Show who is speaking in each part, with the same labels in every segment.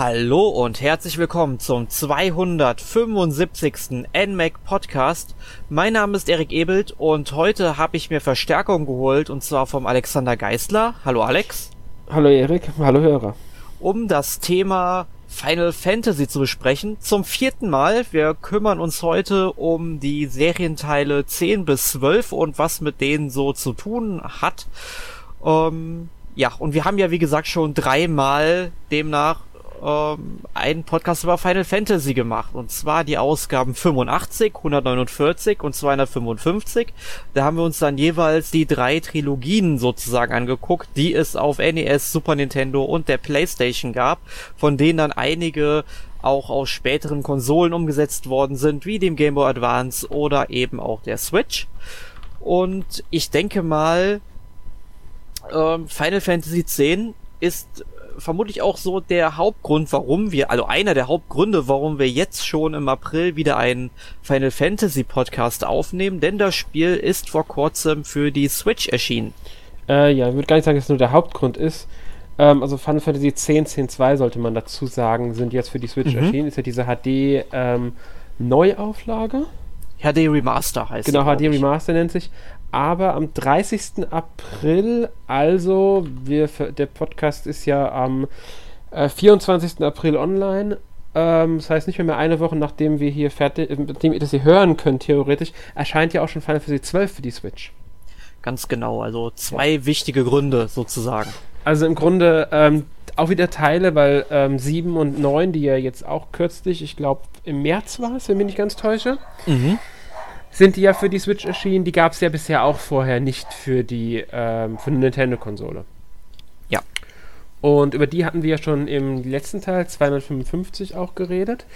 Speaker 1: Hallo und herzlich willkommen zum 275. NMAC Podcast. Mein Name ist Erik Ebelt und heute habe ich mir Verstärkung geholt und zwar vom Alexander Geisler. Hallo Alex.
Speaker 2: Hallo Erik, hallo Hörer.
Speaker 1: Um das Thema Final Fantasy zu besprechen. Zum vierten Mal. Wir kümmern uns heute um die Serienteile 10 bis 12 und was mit denen so zu tun hat. Ähm, ja, und wir haben ja wie gesagt schon dreimal demnach ähm, einen Podcast über Final Fantasy gemacht. Und zwar die Ausgaben 85, 149 und 255. Da haben wir uns dann jeweils die drei Trilogien sozusagen angeguckt, die es auf NES, Super Nintendo und der PlayStation gab, von denen dann einige auch aus späteren Konsolen umgesetzt worden sind, wie dem Game Boy Advance oder eben auch der Switch. Und ich denke mal, ähm, Final Fantasy X ist vermutlich auch so der Hauptgrund, warum wir, also einer der Hauptgründe, warum wir jetzt schon im April wieder einen Final Fantasy Podcast aufnehmen, denn das Spiel ist vor kurzem für die Switch erschienen.
Speaker 2: Äh, ja, ich würde gar nicht sagen, dass es nur der Hauptgrund ist. Ähm, also Final Fantasy 10, 10, 2 sollte man dazu sagen, sind jetzt für die Switch mhm. erschienen. Ist ja diese HD ähm, Neuauflage.
Speaker 1: HD Remaster heißt
Speaker 2: Genau, HD Remaster nennt sich aber am 30. April, also wir, der Podcast ist ja am äh, 24. April online. Ähm, das heißt nicht mehr, mehr eine Woche nachdem wir hier fertig, nachdem ihr das hier hören könnt, theoretisch, erscheint ja auch schon Final Fantasy 12 für die Switch.
Speaker 1: Ganz genau, also zwei ja. wichtige Gründe sozusagen.
Speaker 2: Also im Grunde ähm, auch wieder Teile, weil ähm, 7 und 9, die ja jetzt auch kürzlich, ich glaube im März war es, wenn ich mich nicht ganz täusche, mhm sind die ja für die Switch erschienen. Die gab es ja bisher auch vorher nicht für die ähm, für eine Nintendo-Konsole.
Speaker 1: Ja.
Speaker 2: Und über die hatten wir ja schon im letzten Teil 255 auch geredet.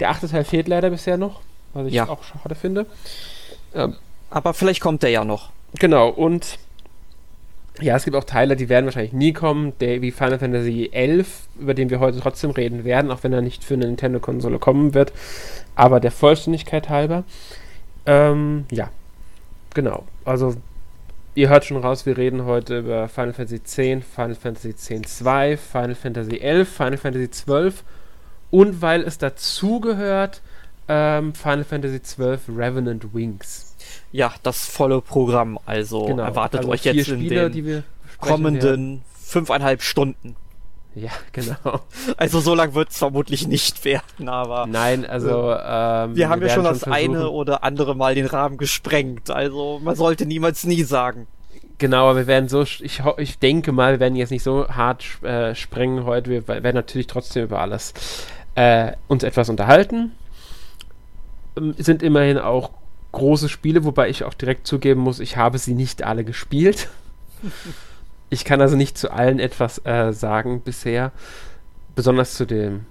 Speaker 2: Der achte Teil fehlt leider bisher noch, was ich ja. auch schade finde.
Speaker 1: Ähm, Aber vielleicht kommt der ja noch.
Speaker 2: Genau, und ja, es gibt auch Teile, die werden wahrscheinlich nie kommen, der, wie Final Fantasy XI, über den wir heute trotzdem reden werden, auch wenn er nicht für eine Nintendo-Konsole kommen wird. Aber der Vollständigkeit halber. Ähm, ja, genau. Also, ihr hört schon raus, wir reden heute über Final Fantasy X, Final Fantasy X-2, Final Fantasy XI, Final Fantasy XII und weil es dazugehört, ähm, Final Fantasy XII Revenant Wings.
Speaker 1: Ja, das volle Programm. Also genau, erwartet also euch jetzt Spiele, in den kommenden fünfeinhalb Stunden.
Speaker 2: Ja, genau.
Speaker 1: Also so lang wird es vermutlich nicht werden, aber.
Speaker 2: Nein, also ähm,
Speaker 1: wir haben ja schon das versuchen. eine oder andere Mal den Rahmen gesprengt. Also man sollte niemals nie sagen.
Speaker 2: Genau, aber wir werden so, ich, ich denke mal, wir werden jetzt nicht so hart äh, sprengen heute. Wir werden natürlich trotzdem über alles äh, uns etwas unterhalten. Ähm, sind immerhin auch große Spiele, wobei ich auch direkt zugeben muss, ich habe sie nicht alle gespielt. Ich kann also nicht zu allen etwas äh, sagen bisher. Besonders zu dem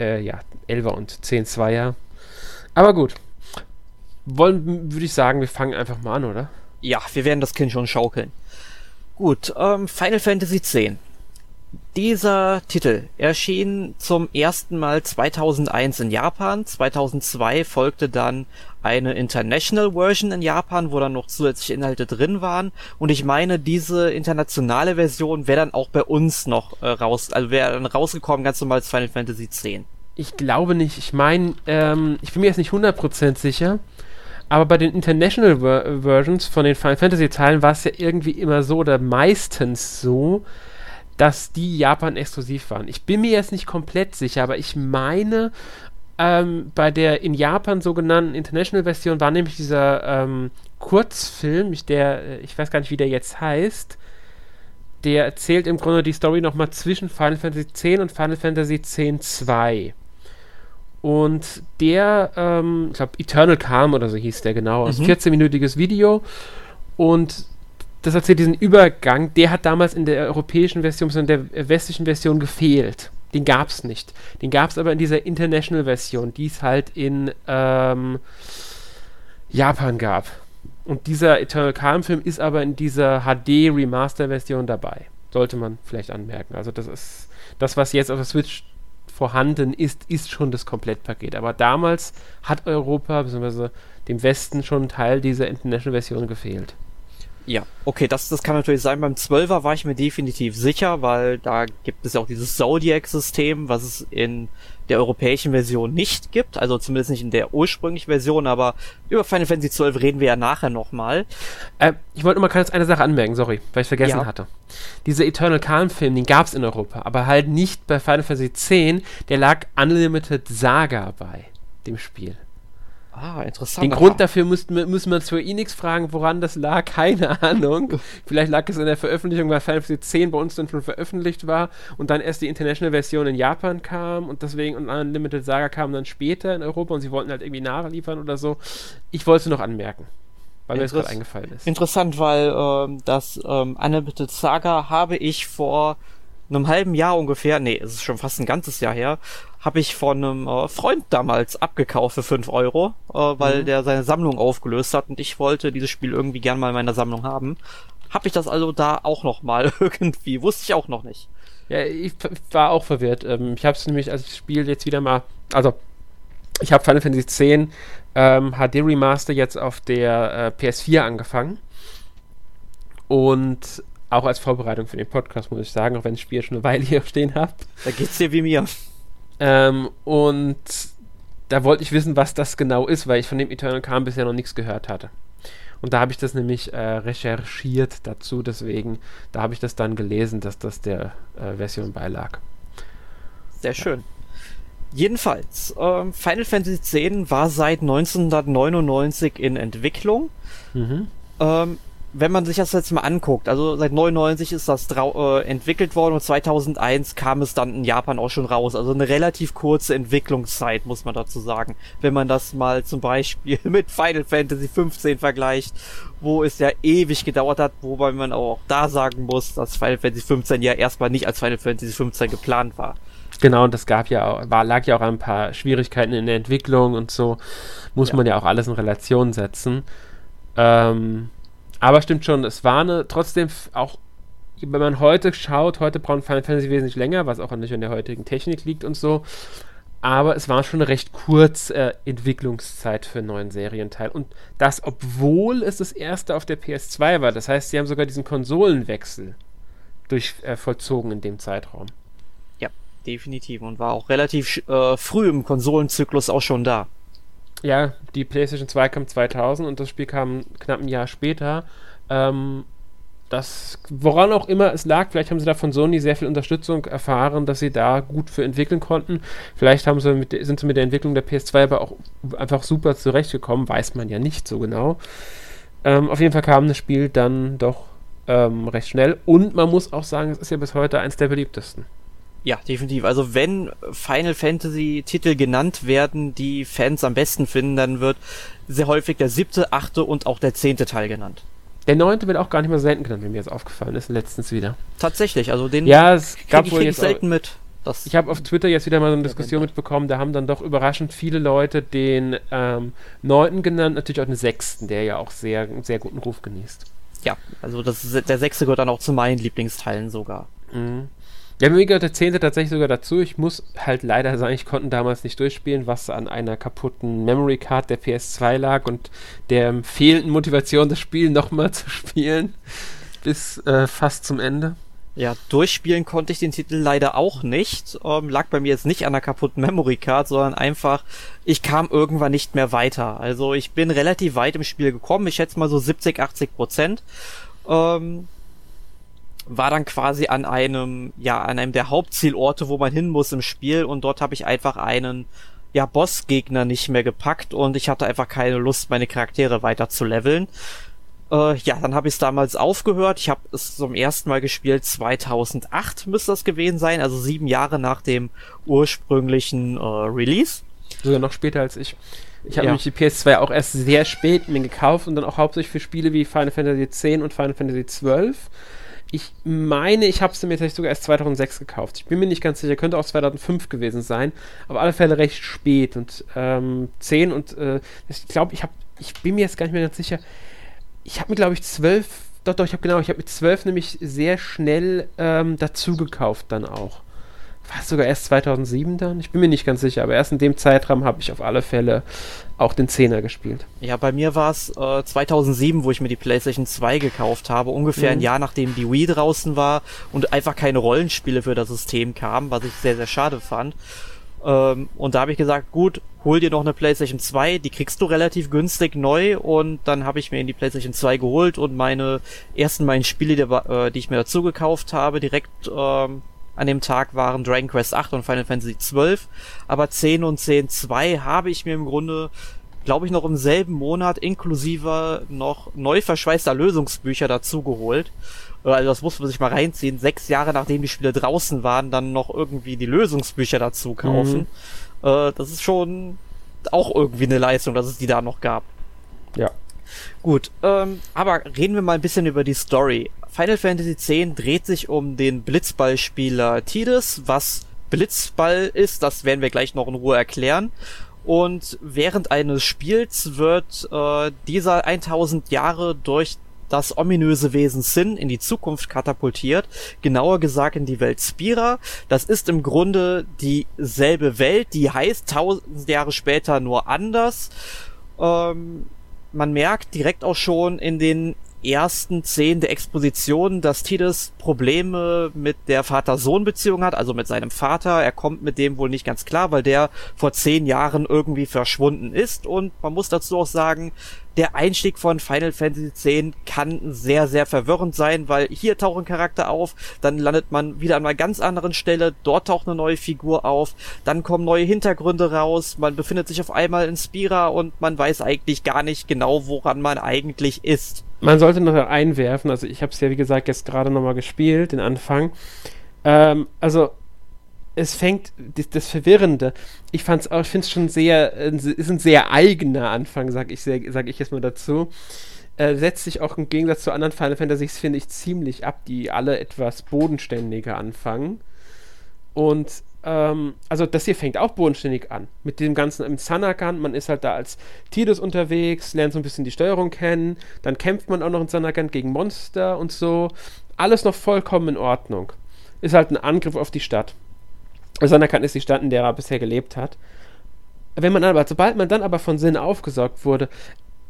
Speaker 2: äh, ja, 11er und 10-2er. Aber gut. Wollen, würde ich sagen, wir fangen einfach mal an, oder?
Speaker 1: Ja, wir werden das Kind schon schaukeln. Gut, ähm, Final Fantasy X. Dieser Titel erschien zum ersten Mal 2001 in Japan, 2002 folgte dann eine International Version in Japan, wo dann noch zusätzliche Inhalte drin waren und ich meine, diese internationale Version wäre dann auch bei uns noch äh, raus, also wäre dann rausgekommen ganz normal als Final Fantasy X.
Speaker 2: Ich glaube nicht, ich meine, ähm, ich bin mir jetzt nicht 100% sicher, aber bei den International Ver Versions von den Final Fantasy Teilen war es ja irgendwie immer so oder meistens so, dass die Japan exklusiv waren. Ich bin mir jetzt nicht komplett sicher, aber ich meine, ähm, bei der in Japan sogenannten International-Version war nämlich dieser ähm, Kurzfilm, der, äh, ich weiß gar nicht, wie der jetzt heißt, der erzählt im Grunde die Story nochmal zwischen Final Fantasy X und Final Fantasy X-2. Und der, ähm, ich glaube, Eternal Calm oder so hieß der genau, also mhm. 14-minütiges Video. Und das erzählt diesen Übergang, der hat damals in der europäischen Version, sondern in der westlichen Version gefehlt. Den gab es nicht. Den gab es aber in dieser International-Version, die es halt in ähm, Japan gab. Und dieser Eternal Calm-Film ist aber in dieser HD-Remaster-Version dabei. Sollte man vielleicht anmerken. Also das ist das, was jetzt auf der Switch vorhanden ist, ist schon das Komplettpaket. Aber damals hat Europa bzw. dem Westen schon ein Teil dieser International-Version gefehlt.
Speaker 1: Ja, okay, das, das kann natürlich sein. Beim 12er war ich mir definitiv sicher, weil da gibt es ja auch dieses Zodiac-System, was es in der europäischen Version nicht gibt, also zumindest nicht in der ursprünglichen Version, aber über Final Fantasy 12 reden wir ja nachher nochmal.
Speaker 2: Äh, ich wollte nur mal kurz eine Sache anmerken, sorry, weil ich vergessen ja. hatte. Dieser Eternal Calm-Film, den gab es in Europa, aber halt nicht bei Final Fantasy 10, der lag Unlimited Saga bei dem Spiel.
Speaker 1: Ah, interessant.
Speaker 2: Den Grund dafür müssten, müssen wir Square Enix fragen, woran das lag. Keine Ahnung. Vielleicht lag es in der Veröffentlichung, weil Final Fantasy 10 bei uns dann schon veröffentlicht war und dann erst die International-Version in Japan kam und deswegen und Unlimited Saga kam dann später in Europa und sie wollten halt irgendwie nachliefern oder so. Ich wollte es noch anmerken. Weil mir das gerade eingefallen ist.
Speaker 1: Interessant, weil ähm, das ähm, Unlimited Saga habe ich vor einem halben Jahr ungefähr, nee, es ist schon fast ein ganzes Jahr her, habe ich von einem äh, Freund damals abgekauft für 5 Euro, äh, weil mhm. der seine Sammlung aufgelöst hat und ich wollte dieses Spiel irgendwie gern mal in meiner Sammlung haben. Habe ich das also da auch noch mal irgendwie, wusste ich auch noch nicht.
Speaker 2: Ja, ich war auch verwirrt. Ähm, ich habe es nämlich als Spiel jetzt wieder mal, also ich habe Final Fantasy X ähm, HD Remaster jetzt auf der äh, PS4 angefangen und auch als Vorbereitung für den Podcast muss ich sagen, auch wenn das Spiel schon eine Weile hier stehen hat.
Speaker 1: Da geht's dir wie mir.
Speaker 2: Ähm, und da wollte ich wissen, was das genau ist, weil ich von dem Eternal Calm bisher noch nichts gehört hatte. Und da habe ich das nämlich äh, recherchiert dazu, deswegen, da habe ich das dann gelesen, dass das der äh, Version beilag.
Speaker 1: Sehr schön. Ja. Jedenfalls, ähm, Final Fantasy X war seit 1999 in Entwicklung. Mhm. Ähm, wenn man sich das jetzt mal anguckt, also seit 99 ist das äh, entwickelt worden und 2001 kam es dann in Japan auch schon raus. Also eine relativ kurze Entwicklungszeit, muss man dazu sagen. Wenn man das mal zum Beispiel mit Final Fantasy 15 vergleicht, wo es ja ewig gedauert hat, wobei man auch da sagen muss, dass Final Fantasy 15 ja erstmal nicht als Final Fantasy 15 geplant war.
Speaker 2: Genau, und das gab ja auch, war, lag ja auch ein paar Schwierigkeiten in der Entwicklung und so. Muss ja. man ja auch alles in Relation setzen. Ähm, aber stimmt schon, es war eine, trotzdem auch, wenn man heute schaut, heute braucht Final Fantasy wesentlich länger, was auch nicht an der heutigen Technik liegt und so. Aber es war schon eine recht kurze äh, Entwicklungszeit für einen neuen Serienteil. Und das, obwohl es das erste auf der PS2 war. Das heißt, sie haben sogar diesen Konsolenwechsel durch, äh, vollzogen in dem Zeitraum.
Speaker 1: Ja, definitiv. Und war auch relativ äh, früh im Konsolenzyklus auch schon da.
Speaker 2: Ja, die PlayStation 2 kam 2000 und das Spiel kam knapp ein Jahr später. Ähm, das, woran auch immer es lag, vielleicht haben sie da von Sony sehr viel Unterstützung erfahren, dass sie da gut für entwickeln konnten. Vielleicht haben sie mit, sind sie mit der Entwicklung der PS2 aber auch einfach super zurechtgekommen, weiß man ja nicht so genau. Ähm, auf jeden Fall kam das Spiel dann doch ähm, recht schnell und man muss auch sagen, es ist ja bis heute eins der beliebtesten.
Speaker 1: Ja, definitiv. Also wenn Final Fantasy Titel genannt werden, die Fans am besten finden, dann wird sehr häufig der siebte, achte und auch der zehnte Teil genannt.
Speaker 2: Der neunte wird auch gar nicht mehr selten genannt, wie mir jetzt aufgefallen ist, letztens wieder.
Speaker 1: Tatsächlich, also den
Speaker 2: ja, es gab
Speaker 1: wohl jetzt selten mit.
Speaker 2: Das ich habe auf Twitter jetzt wieder mal so eine Diskussion mitbekommen, da haben dann doch überraschend viele Leute den ähm, neunten genannt, natürlich auch den sechsten, der ja auch sehr, sehr guten Ruf genießt.
Speaker 1: Ja, also das der sechste gehört dann auch zu meinen Lieblingsteilen sogar. Mhm.
Speaker 2: Ja, mir gehört der 10. tatsächlich sogar dazu. Ich muss halt leider sagen, ich konnte damals nicht durchspielen, was an einer kaputten Memory Card der PS2 lag und der fehlenden Motivation, das Spiel nochmal zu spielen. Bis äh, fast zum Ende.
Speaker 1: Ja, durchspielen konnte ich den Titel leider auch nicht. Ähm, lag bei mir jetzt nicht an einer kaputten Memory Card, sondern einfach, ich kam irgendwann nicht mehr weiter. Also ich bin relativ weit im Spiel gekommen. Ich schätze mal so 70, 80 Prozent. Ähm, war dann quasi an einem, ja, an einem der Hauptzielorte, wo man hin muss im Spiel und dort habe ich einfach einen, ja, Bossgegner nicht mehr gepackt und ich hatte einfach keine Lust, meine Charaktere weiter zu leveln. Äh, ja, dann habe ich es damals aufgehört. Ich habe es zum ersten Mal gespielt, 2008 müsste das gewesen sein, also sieben Jahre nach dem ursprünglichen äh, Release.
Speaker 2: Sogar noch später als ich. Ich habe ja. nämlich die PS2 auch erst sehr spät mir gekauft und dann auch hauptsächlich für Spiele wie Final Fantasy X und Final Fantasy XII. Ich meine, ich habe es mir tatsächlich sogar erst 2006 gekauft. Ich bin mir nicht ganz sicher, könnte auch 2005 gewesen sein, aber alle Fälle recht spät und ähm, 10 und äh, ich glaube, ich habe, ich bin mir jetzt gar nicht mehr ganz sicher. Ich habe mir, glaube ich, 12, doch, doch, ich habe genau, ich habe mit 12 nämlich sehr schnell ähm, dazu gekauft dann auch. war es sogar erst 2007 dann? Ich bin mir nicht ganz sicher, aber erst in dem Zeitraum habe ich auf alle Fälle auch den Zehner gespielt.
Speaker 1: Ja, bei mir war es äh, 2007, wo ich mir die PlayStation 2 gekauft habe, ungefähr mhm. ein Jahr nachdem die Wii draußen war und einfach keine Rollenspiele für das System kamen, was ich sehr, sehr schade fand. Ähm, und da habe ich gesagt, gut, hol dir noch eine PlayStation 2, die kriegst du relativ günstig neu und dann habe ich mir in die PlayStation 2 geholt und meine ersten beiden Spiele, die, äh, die ich mir dazu gekauft habe, direkt ähm, an dem Tag waren Dragon Quest 8 und Final Fantasy 12, aber 10 und 10 2 habe ich mir im Grunde glaube ich, noch im selben Monat inklusive noch neu verschweißter Lösungsbücher dazu geholt. Äh, also das muss man sich mal reinziehen. Sechs Jahre nachdem die Spiele draußen waren, dann noch irgendwie die Lösungsbücher dazu kaufen. Mhm. Äh, das ist schon auch irgendwie eine Leistung, dass es die da noch gab.
Speaker 2: Ja.
Speaker 1: Gut, ähm, aber reden wir mal ein bisschen über die Story. Final Fantasy X dreht sich um den Blitzballspieler Tidus, was Blitzball ist, das werden wir gleich noch in Ruhe erklären. Und während eines Spiels wird äh, dieser 1000 Jahre durch das ominöse Wesen Sin in die Zukunft katapultiert, genauer gesagt in die Welt Spira. Das ist im Grunde dieselbe Welt, die heißt tausend Jahre später nur anders. Ähm, man merkt direkt auch schon in den ersten Szenen der Exposition, dass Tidus Probleme mit der Vater-Sohn-Beziehung hat, also mit seinem Vater. Er kommt mit dem wohl nicht ganz klar, weil der vor zehn Jahren irgendwie verschwunden ist. Und man muss dazu auch sagen, der Einstieg von Final Fantasy X kann sehr, sehr verwirrend sein, weil hier taucht ein Charakter auf, dann landet man wieder an einer ganz anderen Stelle, dort taucht eine neue Figur auf, dann kommen neue Hintergründe raus, man befindet sich auf einmal in Spira und man weiß eigentlich gar nicht genau, woran man eigentlich ist.
Speaker 2: Man sollte noch einwerfen, also ich habe es ja wie gesagt jetzt gerade nochmal gespielt, den Anfang. Ähm, also es fängt das, das Verwirrende. Ich fand's auch, ich finde es schon sehr, äh, ist ein sehr eigener Anfang, sag ich, sag ich jetzt mal dazu. Äh, setzt sich auch im Gegensatz zu anderen Final Fantasies, finde ich, ziemlich ab, die alle etwas bodenständiger anfangen. Und ähm, also das hier fängt auch bodenständig an. Mit dem ganzen im Sanakan, man ist halt da als Tidus unterwegs, lernt so ein bisschen die Steuerung kennen, dann kämpft man auch noch in Sanakan gegen Monster und so. Alles noch vollkommen in Ordnung. Ist halt ein Angriff auf die Stadt. Sanakan ist die Stadt, in der er bisher gelebt hat. Wenn man aber, sobald man dann aber von Sinn aufgesaugt wurde,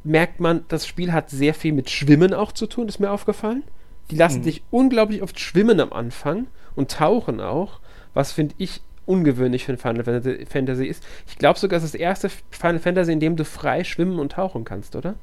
Speaker 2: merkt man, das Spiel hat sehr viel mit Schwimmen auch zu tun, ist mir aufgefallen. Die lassen mhm. sich unglaublich oft schwimmen am Anfang und tauchen auch, was finde ich ungewöhnlich für ein Final Fantasy ist. Ich glaube sogar, es ist das erste Final Fantasy, in dem du frei schwimmen und tauchen kannst, oder?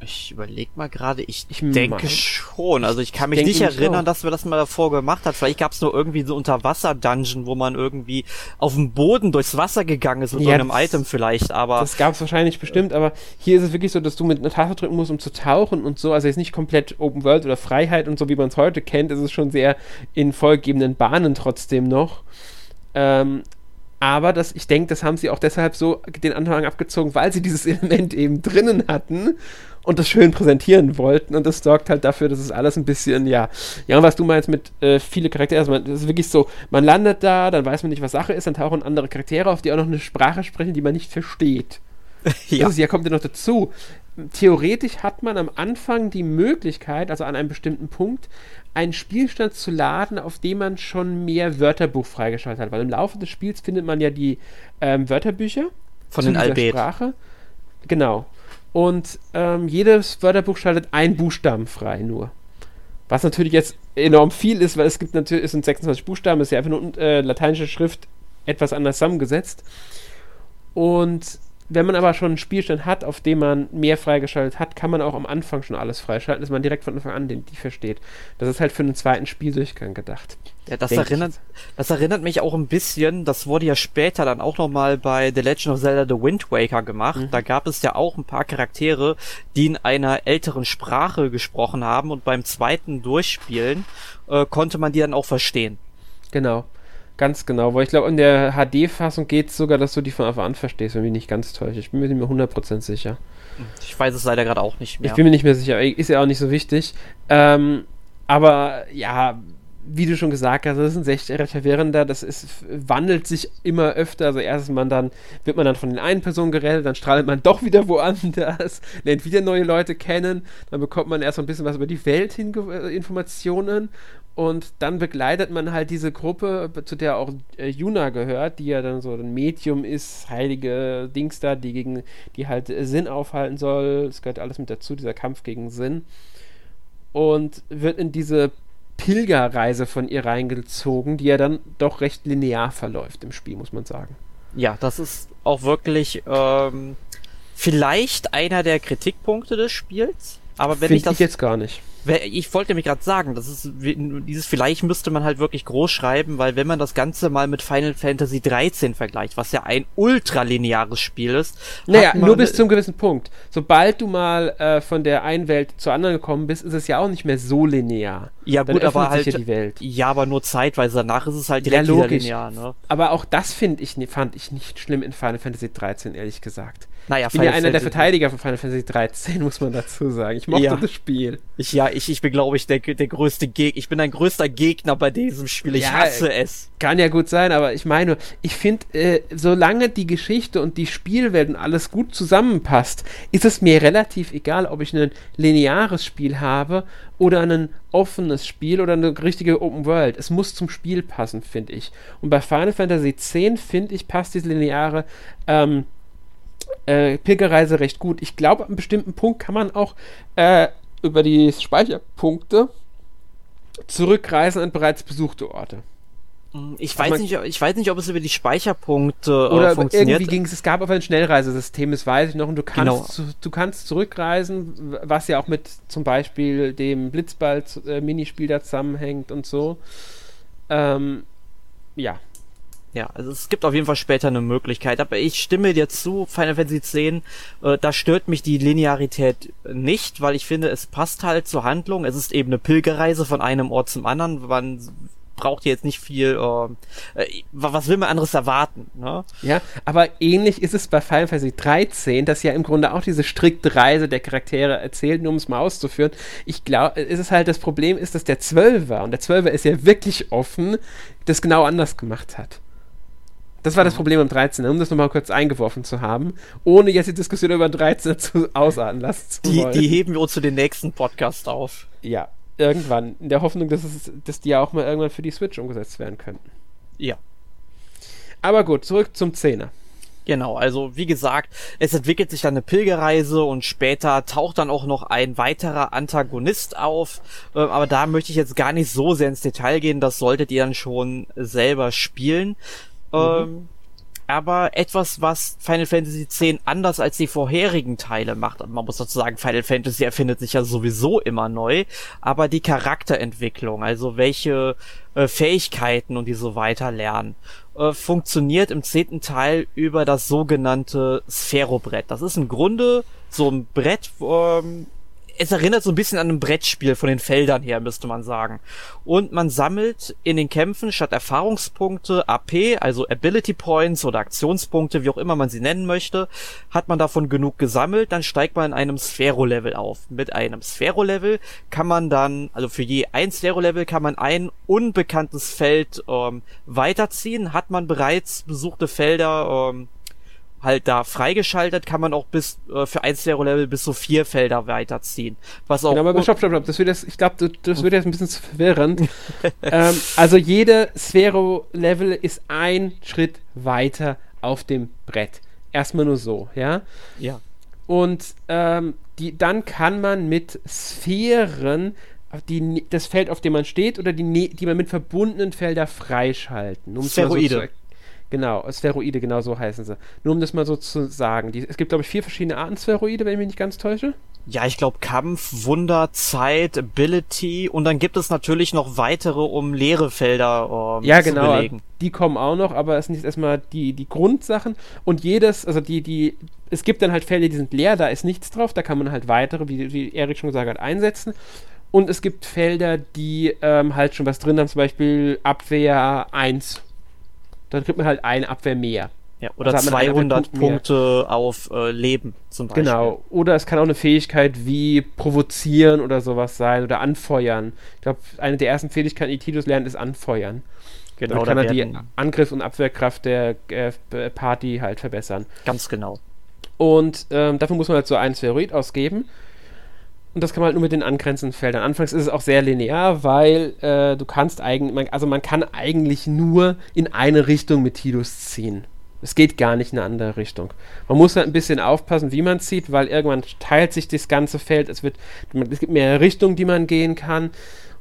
Speaker 1: Ich überleg mal gerade, ich, ich denke mein, schon. Also ich kann mich nicht erinnern, dass wir das mal davor gemacht hat. Vielleicht gab es nur irgendwie so Unterwasser-Dungeon, wo man irgendwie auf dem Boden durchs Wasser gegangen ist mit ja, einem Item vielleicht, aber.
Speaker 2: Das gab es wahrscheinlich bestimmt, aber hier ist es wirklich so, dass du mit einer Taste drücken musst, um zu tauchen und so. Also jetzt nicht komplett Open World oder Freiheit und so, wie man es heute kennt, ist es schon sehr in vollgebenden Bahnen trotzdem noch. Ähm, aber das, ich denke, das haben sie auch deshalb so den Anfang abgezogen, weil sie dieses Element eben drinnen hatten und das schön präsentieren wollten. Und das sorgt halt dafür, dass es alles ein bisschen, ja, ja, und was du meinst mit äh, viele Charaktere, also man, das ist wirklich so, man landet da, dann weiß man nicht, was Sache ist, dann tauchen andere Charaktere auf, die auch noch eine Sprache sprechen, die man nicht versteht. ja. Also, ja, kommt ja noch dazu. Theoretisch hat man am Anfang die Möglichkeit, also an einem bestimmten Punkt, einen Spielstand zu laden, auf dem man schon mehr Wörterbuch freigeschaltet hat. Weil im Laufe des Spiels findet man ja die ähm, Wörterbücher
Speaker 1: von den Albet.
Speaker 2: Sprache. Genau. Und ähm, jedes Wörterbuch schaltet ein Buchstaben frei nur. Was natürlich jetzt enorm viel ist, weil es gibt natürlich, es sind 26 Buchstaben, ist ja einfach nur äh, lateinische Schrift etwas anders zusammengesetzt. Und wenn man aber schon einen Spielstand hat, auf dem man mehr freigeschaltet hat, kann man auch am Anfang schon alles freischalten, dass man direkt von Anfang an den, die versteht. Das ist halt für einen zweiten Spieldurchgang gedacht.
Speaker 1: Ja, das erinnert, das erinnert mich auch ein bisschen, das wurde ja später dann auch nochmal bei The Legend of Zelda The Wind Waker gemacht. Mhm. Da gab es ja auch ein paar Charaktere, die in einer älteren Sprache gesprochen haben und beim zweiten Durchspielen äh, konnte man die dann auch verstehen.
Speaker 2: Genau. Ganz genau, weil ich glaube, in der HD-Fassung geht es sogar, dass du die von Anfang an verstehst, wenn mich nicht ganz täusche. Ich bin mir nicht mehr 100% sicher.
Speaker 1: Ich weiß es leider gerade auch nicht
Speaker 2: mehr. Ich bin mir nicht mehr sicher, ist ja auch nicht so wichtig. Ähm, aber ja, wie du schon gesagt hast, das ist ein sehr verwirrender, das ist, wandelt sich immer öfter. Also erstens man dann, wird man dann von den einen Personen gerettet, dann strahlt man doch wieder woanders, lernt wieder neue Leute kennen, dann bekommt man erst so ein bisschen was über die Welt hin, äh, Informationen Und dann begleitet man halt diese Gruppe, zu der auch äh, Yuna gehört, die ja dann so ein Medium ist, heilige Dings da, die gegen, die halt äh, Sinn aufhalten soll. Es gehört alles mit dazu, dieser Kampf gegen Sinn. Und wird in diese Pilgerreise von ihr reingezogen, die ja dann doch recht linear verläuft im Spiel, muss man sagen.
Speaker 1: Ja, das ist auch wirklich ähm, vielleicht einer der Kritikpunkte des Spiels. Aber wenn
Speaker 2: Find
Speaker 1: ich das
Speaker 2: ich jetzt gar nicht.
Speaker 1: Ich wollte mich gerade sagen, das ist dieses vielleicht müsste man halt wirklich groß schreiben, weil wenn man das Ganze mal mit Final Fantasy 13 vergleicht, was ja ein ultralineares Spiel ist.
Speaker 2: Naja, nur bis zum gewissen Punkt. Sobald du mal äh, von der einen Welt zur anderen gekommen bist, ist es ja auch nicht mehr so linear.
Speaker 1: Ja,
Speaker 2: Dann
Speaker 1: gut, aber halt
Speaker 2: ja die Welt.
Speaker 1: Ja, aber nur zeitweise. Danach ist es halt
Speaker 2: Ja,
Speaker 1: direkt wieder
Speaker 2: logisch.
Speaker 1: linear, ne?
Speaker 2: Aber auch das finde ich, fand ich nicht schlimm in Final Fantasy 13, ehrlich gesagt.
Speaker 1: Naja,
Speaker 2: Ich bin ja
Speaker 1: Final
Speaker 2: einer der Verteidiger von Final Fantasy 13, muss man dazu sagen. Ich mochte
Speaker 1: Ja.
Speaker 2: das Spiel.
Speaker 1: Ich, ja, ich, ich bin, glaube ich, der, der größte Gegner. Ich bin ein größter Gegner bei diesem Spiel. Ich
Speaker 2: Ja,
Speaker 1: hasse es.
Speaker 2: Kann ja gut sein, aber ich meine, ich finde, äh, solange die Geschichte und die Spielwelt und alles gut zusammenpasst, ist es mir relativ egal, ob ich ein lineares Spiel habe oder ein offenes Spiel oder eine richtige Open World. Es muss zum Spiel passen, finde ich. Und bei Final Fantasy X, finde ich, passt diese lineare ähm, äh, Pilgerreise recht gut. Ich glaube, an einem bestimmten Punkt kann man auch äh, über die Speicherpunkte zurückreisen an bereits besuchte Orte.
Speaker 1: Ich
Speaker 2: Also
Speaker 1: weiß nicht, ich weiß nicht, ob es über die Speicherpunkte äh,
Speaker 2: Oder
Speaker 1: funktioniert.
Speaker 2: irgendwie ging es, es gab aber ein Schnellreisesystem, das weiß ich noch, und du kannst,
Speaker 1: Genau.
Speaker 2: zu, du kannst zurückreisen, was ja auch mit zum Beispiel dem Blitzball-Minispiel da zusammenhängt und so. Ähm, ja.
Speaker 1: Ja, also es gibt auf jeden Fall später eine Möglichkeit, aber ich stimme dir zu, Final Fantasy X, äh, da stört mich die Linearität nicht, weil ich finde, es passt halt zur Handlung. Es ist eben eine Pilgerreise von einem Ort zum anderen. Man braucht jetzt nicht viel, äh, äh, was will man anderes erwarten, ne?
Speaker 2: Ja, aber ähnlich ist es bei Final Fantasy 13, das ja im Grunde auch diese strikte Reise der Charaktere erzählt, nur um es mal auszuführen. Ich glaube, ist es halt das Problem ist, dass der 12er, und der 12er ist ja wirklich offen, das genau anders gemacht hat. Das war das Problem am 13, um das nochmal kurz eingeworfen zu haben, ohne jetzt die Diskussion über 13 zu ausarten lassen zu
Speaker 1: Die,
Speaker 2: wollen.
Speaker 1: die heben wir uns für den nächsten Podcast auf.
Speaker 2: ja, irgendwann, in der Hoffnung, dass, es, dass die ja auch mal irgendwann für die Switch umgesetzt werden könnten.
Speaker 1: Ja.
Speaker 2: Aber gut, zurück zum 10er.
Speaker 1: Genau, also wie gesagt, es entwickelt sich dann eine Pilgerreise und später taucht dann auch noch ein weiterer Antagonist auf. Äh, aber da möchte ich jetzt gar nicht so sehr ins Detail gehen, das solltet ihr dann schon selber spielen. Ähm, aber etwas, was Final Fantasy X anders als die vorherigen Teile macht. Und man muss dazu sagen, Final Fantasy erfindet sich ja sowieso immer neu. Aber die Charakterentwicklung, also welche äh, Fähigkeiten und die so weiter lernen, äh, funktioniert im zehnten Teil über das sogenannte Sphärobrett. Das ist im Grunde so ein Brett, ähm, es erinnert so ein bisschen an ein Brettspiel von den Feldern her, müsste man sagen. Und man sammelt in den Kämpfen statt Erfahrungspunkte AP, also Ability Points oder Aktionspunkte, wie auch immer man sie nennen möchte, hat man davon genug gesammelt, dann steigt man in einem Sphäro-Level auf. Mit einem Sphäro-Level kann man dann, also für je ein Sphäro-Level kann man ein unbekanntes Feld ähm, weiterziehen. Hat man bereits besuchte Felder ähm, halt da freigeschaltet, kann man auch bis äh, für ein Sphäro-Level bis zu vier Felder weiterziehen. Was auch
Speaker 2: Genau, aber stopp, stopp, stopp. Das wird jetzt, ich glaube, das, das wird jetzt ein bisschen zu verwirrend. ähm, also jede Sphäro-Level ist ein Schritt weiter auf dem Brett. Erstmal nur so, ja.
Speaker 1: ja.
Speaker 2: Und ähm, die, dann kann man mit Sphären die, das Feld, auf dem man steht, oder die, die man mit verbundenen Felder freischalten. Um
Speaker 1: Spheroide.
Speaker 2: Zu, genau, Spheroide, genau so heißen sie. Nur um das mal so zu sagen. Die, es gibt, glaube ich, vier verschiedene Arten Spheroide, wenn ich mich nicht ganz täusche.
Speaker 1: Ja, ich glaube Kampf, Wunder, Zeit, Ability und dann gibt es natürlich noch weitere, um leere Felder ähm,
Speaker 2: Ja,
Speaker 1: zu
Speaker 2: genau.
Speaker 1: belegen.
Speaker 2: Die kommen auch noch, aber es sind jetzt erstmal die, die Grundsachen. Und jedes, also die, die, es gibt dann halt Felder, die sind leer, da ist nichts drauf, da kann man halt weitere, wie, wie Erik schon gesagt hat, einsetzen. Und es gibt Felder, die ähm, halt schon was drin haben, zum Beispiel Abwehr 1. Dann kriegt man halt eine Abwehr mehr.
Speaker 1: Ja, oder
Speaker 2: Also hat man einen
Speaker 1: 200
Speaker 2: Punkt mehr.
Speaker 1: Punkte auf äh, Leben zum Beispiel.
Speaker 2: Genau. Oder es kann auch eine Fähigkeit wie provozieren oder sowas sein oder anfeuern. Ich glaube, eine der ersten Fähigkeiten, die Titus lernt, ist anfeuern.
Speaker 1: Genau,
Speaker 2: Dann
Speaker 1: da
Speaker 2: kann er die Angriff- und Abwehrkraft der äh, Party halt verbessern.
Speaker 1: ganz genau.
Speaker 2: Und ähm, dafür muss man halt so einen Spheroid ausgeben. Und das kann man halt nur mit den angrenzenden Feldern. Anfangs ist es auch sehr linear, weil äh, du kannst eigentlich, also man kann eigentlich nur in eine Richtung mit Tidus ziehen. Es geht gar nicht in eine andere Richtung. Man muss halt ein bisschen aufpassen, wie man zieht, weil irgendwann teilt sich das ganze Feld. Es, wird, es gibt mehrere Richtungen, die man gehen kann.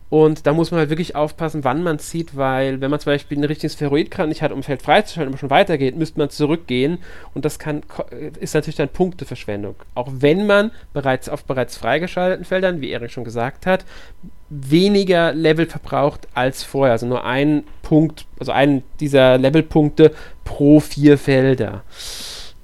Speaker 2: Und da muss man halt wirklich aufpassen, wann man zieht, weil wenn man zum Beispiel ein richtiges Spheroidkran nicht hat, um Feld freizuschalten, aber schon weitergeht, müsste man zurückgehen und das kann, ist natürlich dann Punkteverschwendung. Auch wenn man bereits auf bereits freigeschalteten Feldern, wie Erik schon gesagt hat, weniger Level verbraucht als vorher. Also nur ein Punkt, also einen dieser Levelpunkte pro vier Felder.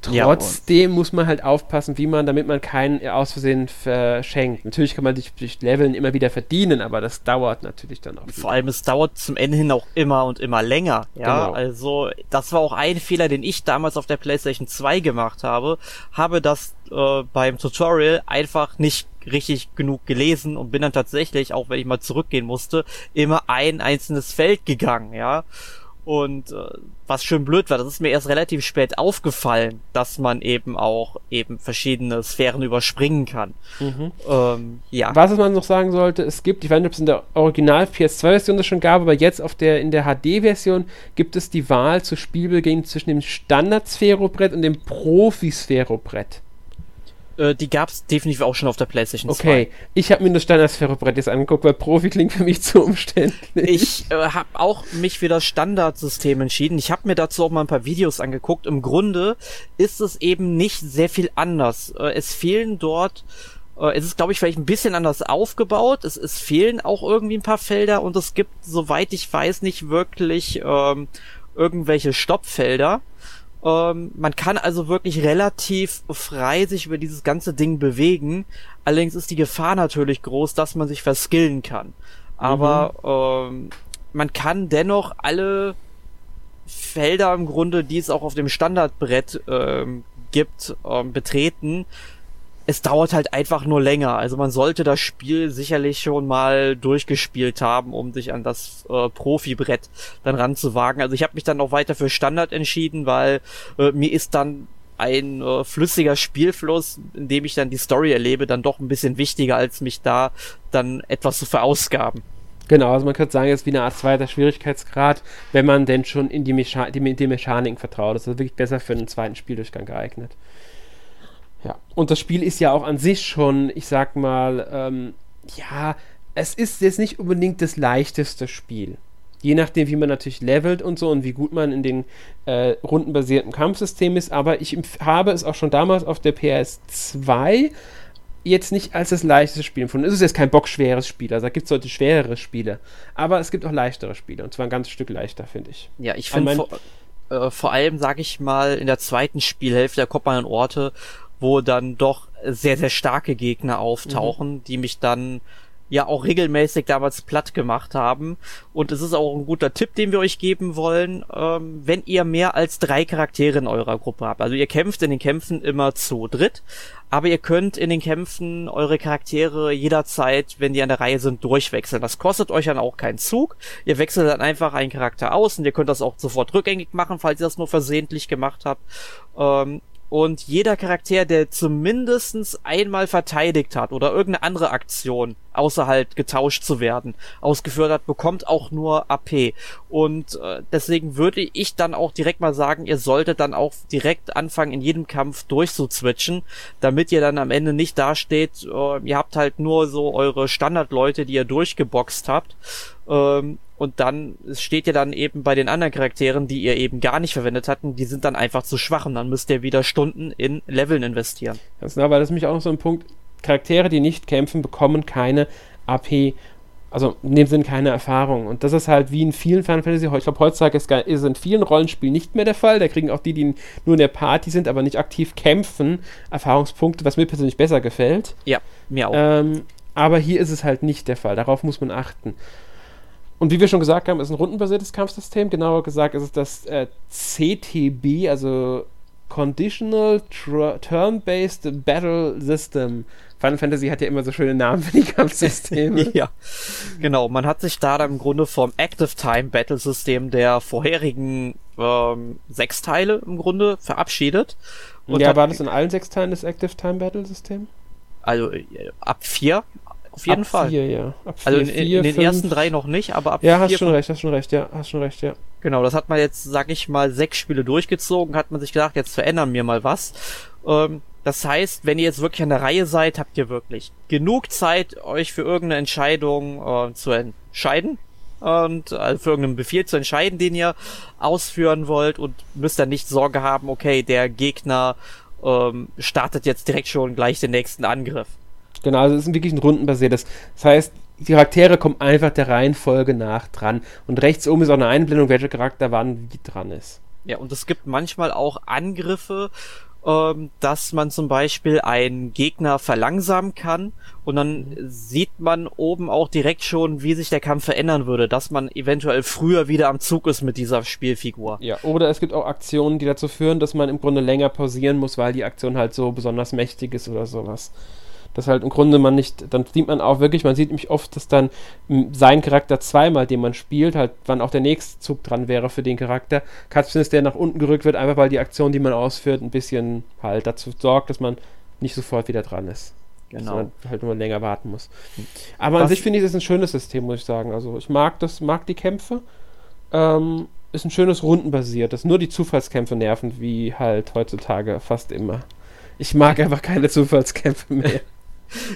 Speaker 2: Trotzdem ja, muss man halt aufpassen, wie man, damit man keinen aus Versehen verschenkt. Natürlich kann man sich durch Leveln immer wieder verdienen, aber das dauert natürlich dann auch.
Speaker 1: Vor allem, es dauert zum Ende hin auch immer und immer länger. Ja, genau. also das war auch ein Fehler, den ich damals auf der PlayStation 2 gemacht habe. Habe das äh, beim Tutorial einfach nicht richtig genug gelesen und bin dann tatsächlich, auch wenn ich mal zurückgehen musste, immer ein einzelnes Feld gegangen, ja. Und äh, was schön blöd war, das ist mir erst relativ spät aufgefallen, dass man eben auch eben verschiedene Sphären überspringen kann.
Speaker 2: Mhm. Ähm, ja. Was man noch sagen sollte, es gibt, ich weiß nicht, ob es in der Original PS2-Version das schon gab, aber jetzt auf der in der HD-Version gibt es die Wahl zu Spielbeginn zwischen dem Standard-Sphärobrett und dem Profi-Sphärobrett.
Speaker 1: Äh, die gab es definitiv auch schon auf der PlayStation
Speaker 2: okay. 2. Okay, ich habe mir das Standard-Sphäre-Brett jetzt angeguckt, weil Profi klingt für mich zu umständlich.
Speaker 1: Ich äh, habe auch mich für das Standardsystem entschieden. Ich habe mir dazu auch mal ein paar Videos angeguckt. Im Grunde ist es eben nicht sehr viel anders. Äh, es fehlen dort äh, es ist, glaube ich, vielleicht ein bisschen anders aufgebaut. Es, es fehlen auch irgendwie ein paar Felder und es gibt, soweit ich weiß, nicht wirklich ähm, irgendwelche Stoppfelder. Ähm, man kann also wirklich relativ frei sich über dieses ganze Ding bewegen. Allerdings ist die Gefahr natürlich groß, dass man sich verskillen kann. Aber mhm. ähm, man kann dennoch alle Felder im Grunde, die es auch auf dem Standardbrett ähm, gibt, ähm, betreten es dauert halt einfach nur länger. Also man sollte das Spiel sicherlich schon mal durchgespielt haben, um sich an das äh, Profibrett dann ranzuwagen. Also ich habe mich dann auch weiter für Standard entschieden, weil äh, mir ist dann ein äh, flüssiger Spielfluss, in dem ich dann die Story erlebe, dann doch ein bisschen wichtiger, als mich da dann etwas zu verausgaben.
Speaker 2: Genau, also man könnte sagen, es ist wie eine Art zweiter Schwierigkeitsgrad, wenn man denn schon in die, Mecha die, die Mechaniken vertraut. Das ist wirklich besser für einen zweiten Spieldurchgang geeignet. Ja, und das Spiel ist ja auch an sich schon, ich sag mal, ähm, ja, es ist jetzt nicht unbedingt das leichteste Spiel. Je nachdem, wie man natürlich levelt und so und wie gut man in den äh, rundenbasierten Kampfsystem ist. Aber ich habe es auch schon damals auf der PS2 jetzt nicht als das leichteste Spiel empfunden. Es ist jetzt kein bockschweres Spiel, also da gibt es heute schwerere Spiele. Aber es gibt auch leichtere Spiele und zwar ein ganzes Stück leichter, finde ich.
Speaker 1: Ja, ich finde vor, äh, vor allem, sage ich mal, in der zweiten Spielhälfte, da kommt man an Orte, wo dann doch sehr, sehr starke Gegner auftauchen, mhm. die mich dann ja auch regelmäßig damals platt gemacht haben. Und es ist auch ein guter Tipp, den wir euch geben wollen, ähm, wenn ihr mehr als drei Charaktere in eurer Gruppe habt. Also ihr kämpft in den Kämpfen immer zu dritt, aber ihr könnt in den Kämpfen eure Charaktere jederzeit, wenn die an der Reihe sind, durchwechseln. Das kostet euch dann auch keinen Zug. Ihr wechselt dann einfach einen Charakter aus und ihr könnt das auch sofort rückgängig machen, falls ihr das nur versehentlich gemacht habt. Ähm, und jeder Charakter, der zumindestens einmal verteidigt hat oder irgendeine andere Aktion, außer halt getauscht zu werden, ausgeführt hat, bekommt auch nur AP. Und äh, deswegen würde ich dann auch direkt mal sagen, ihr solltet dann auch direkt anfangen, in jedem Kampf durchzuswitchen, damit ihr dann am Ende nicht dasteht, äh, ihr habt halt nur so eure Standardleute, die ihr durchgeboxt habt. Ähm, und dann steht ihr dann eben bei den anderen Charakteren, die ihr eben gar nicht verwendet hatten, die sind dann einfach zu schwach und dann müsst ihr wieder Stunden in Leveln investieren.
Speaker 2: Ganz genau, weil das ist nämlich auch noch so ein Punkt. Charaktere, die nicht kämpfen, bekommen keine AP, also in dem Sinn keine Erfahrung. Und das ist halt wie in vielen Final Fantasy, ich glaube heutzutage ist, ist in vielen Rollenspielen nicht mehr der Fall. Da kriegen auch die, die nur in der Party sind, aber nicht aktiv kämpfen, Erfahrungspunkte, was mir persönlich besser gefällt.
Speaker 1: Ja, mir auch.
Speaker 2: Ähm, aber hier ist es halt nicht der Fall. Darauf muss man achten. Und wie wir schon gesagt haben, ist ein rundenbasiertes Kampfsystem. Genauer gesagt ist es das äh, CTB, also Conditional Turn-Based Battle System. Final Fantasy hat ja immer so schöne Namen für die Kampfsysteme.
Speaker 1: ja, genau. Man hat sich da dann im Grunde vom Active Time Battle System der vorherigen ähm, sechs Teile im Grunde verabschiedet.
Speaker 2: Und ja, war das in allen sechs Teilen das Active Time Battle System?
Speaker 1: Also äh, ab vier auf jeden
Speaker 2: ab
Speaker 1: Fall.
Speaker 2: Vier, ja. Ab
Speaker 1: also in, vier, in den fünf. ersten drei noch nicht, aber ab
Speaker 2: Ja, hast schon recht, hast schon recht, ja, hast schon recht, ja.
Speaker 1: Genau, das hat man jetzt, sag ich mal, sechs Spiele durchgezogen, hat man sich gedacht, jetzt verändern wir mal was. Ähm, das heißt, wenn ihr jetzt wirklich an der Reihe seid, habt ihr wirklich genug Zeit, euch für irgendeine Entscheidung äh, zu entscheiden und also für irgendeinen Befehl zu entscheiden, den ihr ausführen wollt und müsst dann nicht Sorge haben, okay, der Gegner ähm, startet jetzt direkt schon gleich den nächsten Angriff.
Speaker 2: Genau, also es ist wirklich ein rundenbasiertes. Das heißt, die Charaktere kommen einfach der Reihenfolge nach dran. Und rechts oben ist auch eine Einblendung, welcher Charakter wann wie dran ist.
Speaker 1: Ja, und es gibt manchmal auch Angriffe, ähm, dass man zum Beispiel einen Gegner verlangsamen kann und dann sieht man oben auch direkt schon, wie sich der Kampf verändern würde, dass man eventuell früher wieder am Zug ist mit dieser Spielfigur.
Speaker 2: Ja, oder es gibt auch Aktionen, die dazu führen, dass man im Grunde länger pausieren muss, weil die Aktion halt so besonders mächtig ist oder sowas dass halt im Grunde man nicht, dann sieht man auch wirklich, man sieht nämlich oft, dass dann sein Charakter zweimal, den man spielt, halt wann auch der nächste Zug dran wäre für den Charakter, kann es der nach unten gerückt wird, einfach weil die Aktion, die man ausführt, ein bisschen halt dazu sorgt, dass man nicht sofort wieder dran ist. Genau. Dass man halt nur länger warten muss. Aber Was an sich finde ich, ist ein schönes System, muss ich sagen. Also ich mag das, mag die Kämpfe. Ähm, ist ein schönes Rundenbasiert. Das nur die Zufallskämpfe nerven, wie halt heutzutage fast immer. Ich mag einfach keine Zufallskämpfe mehr.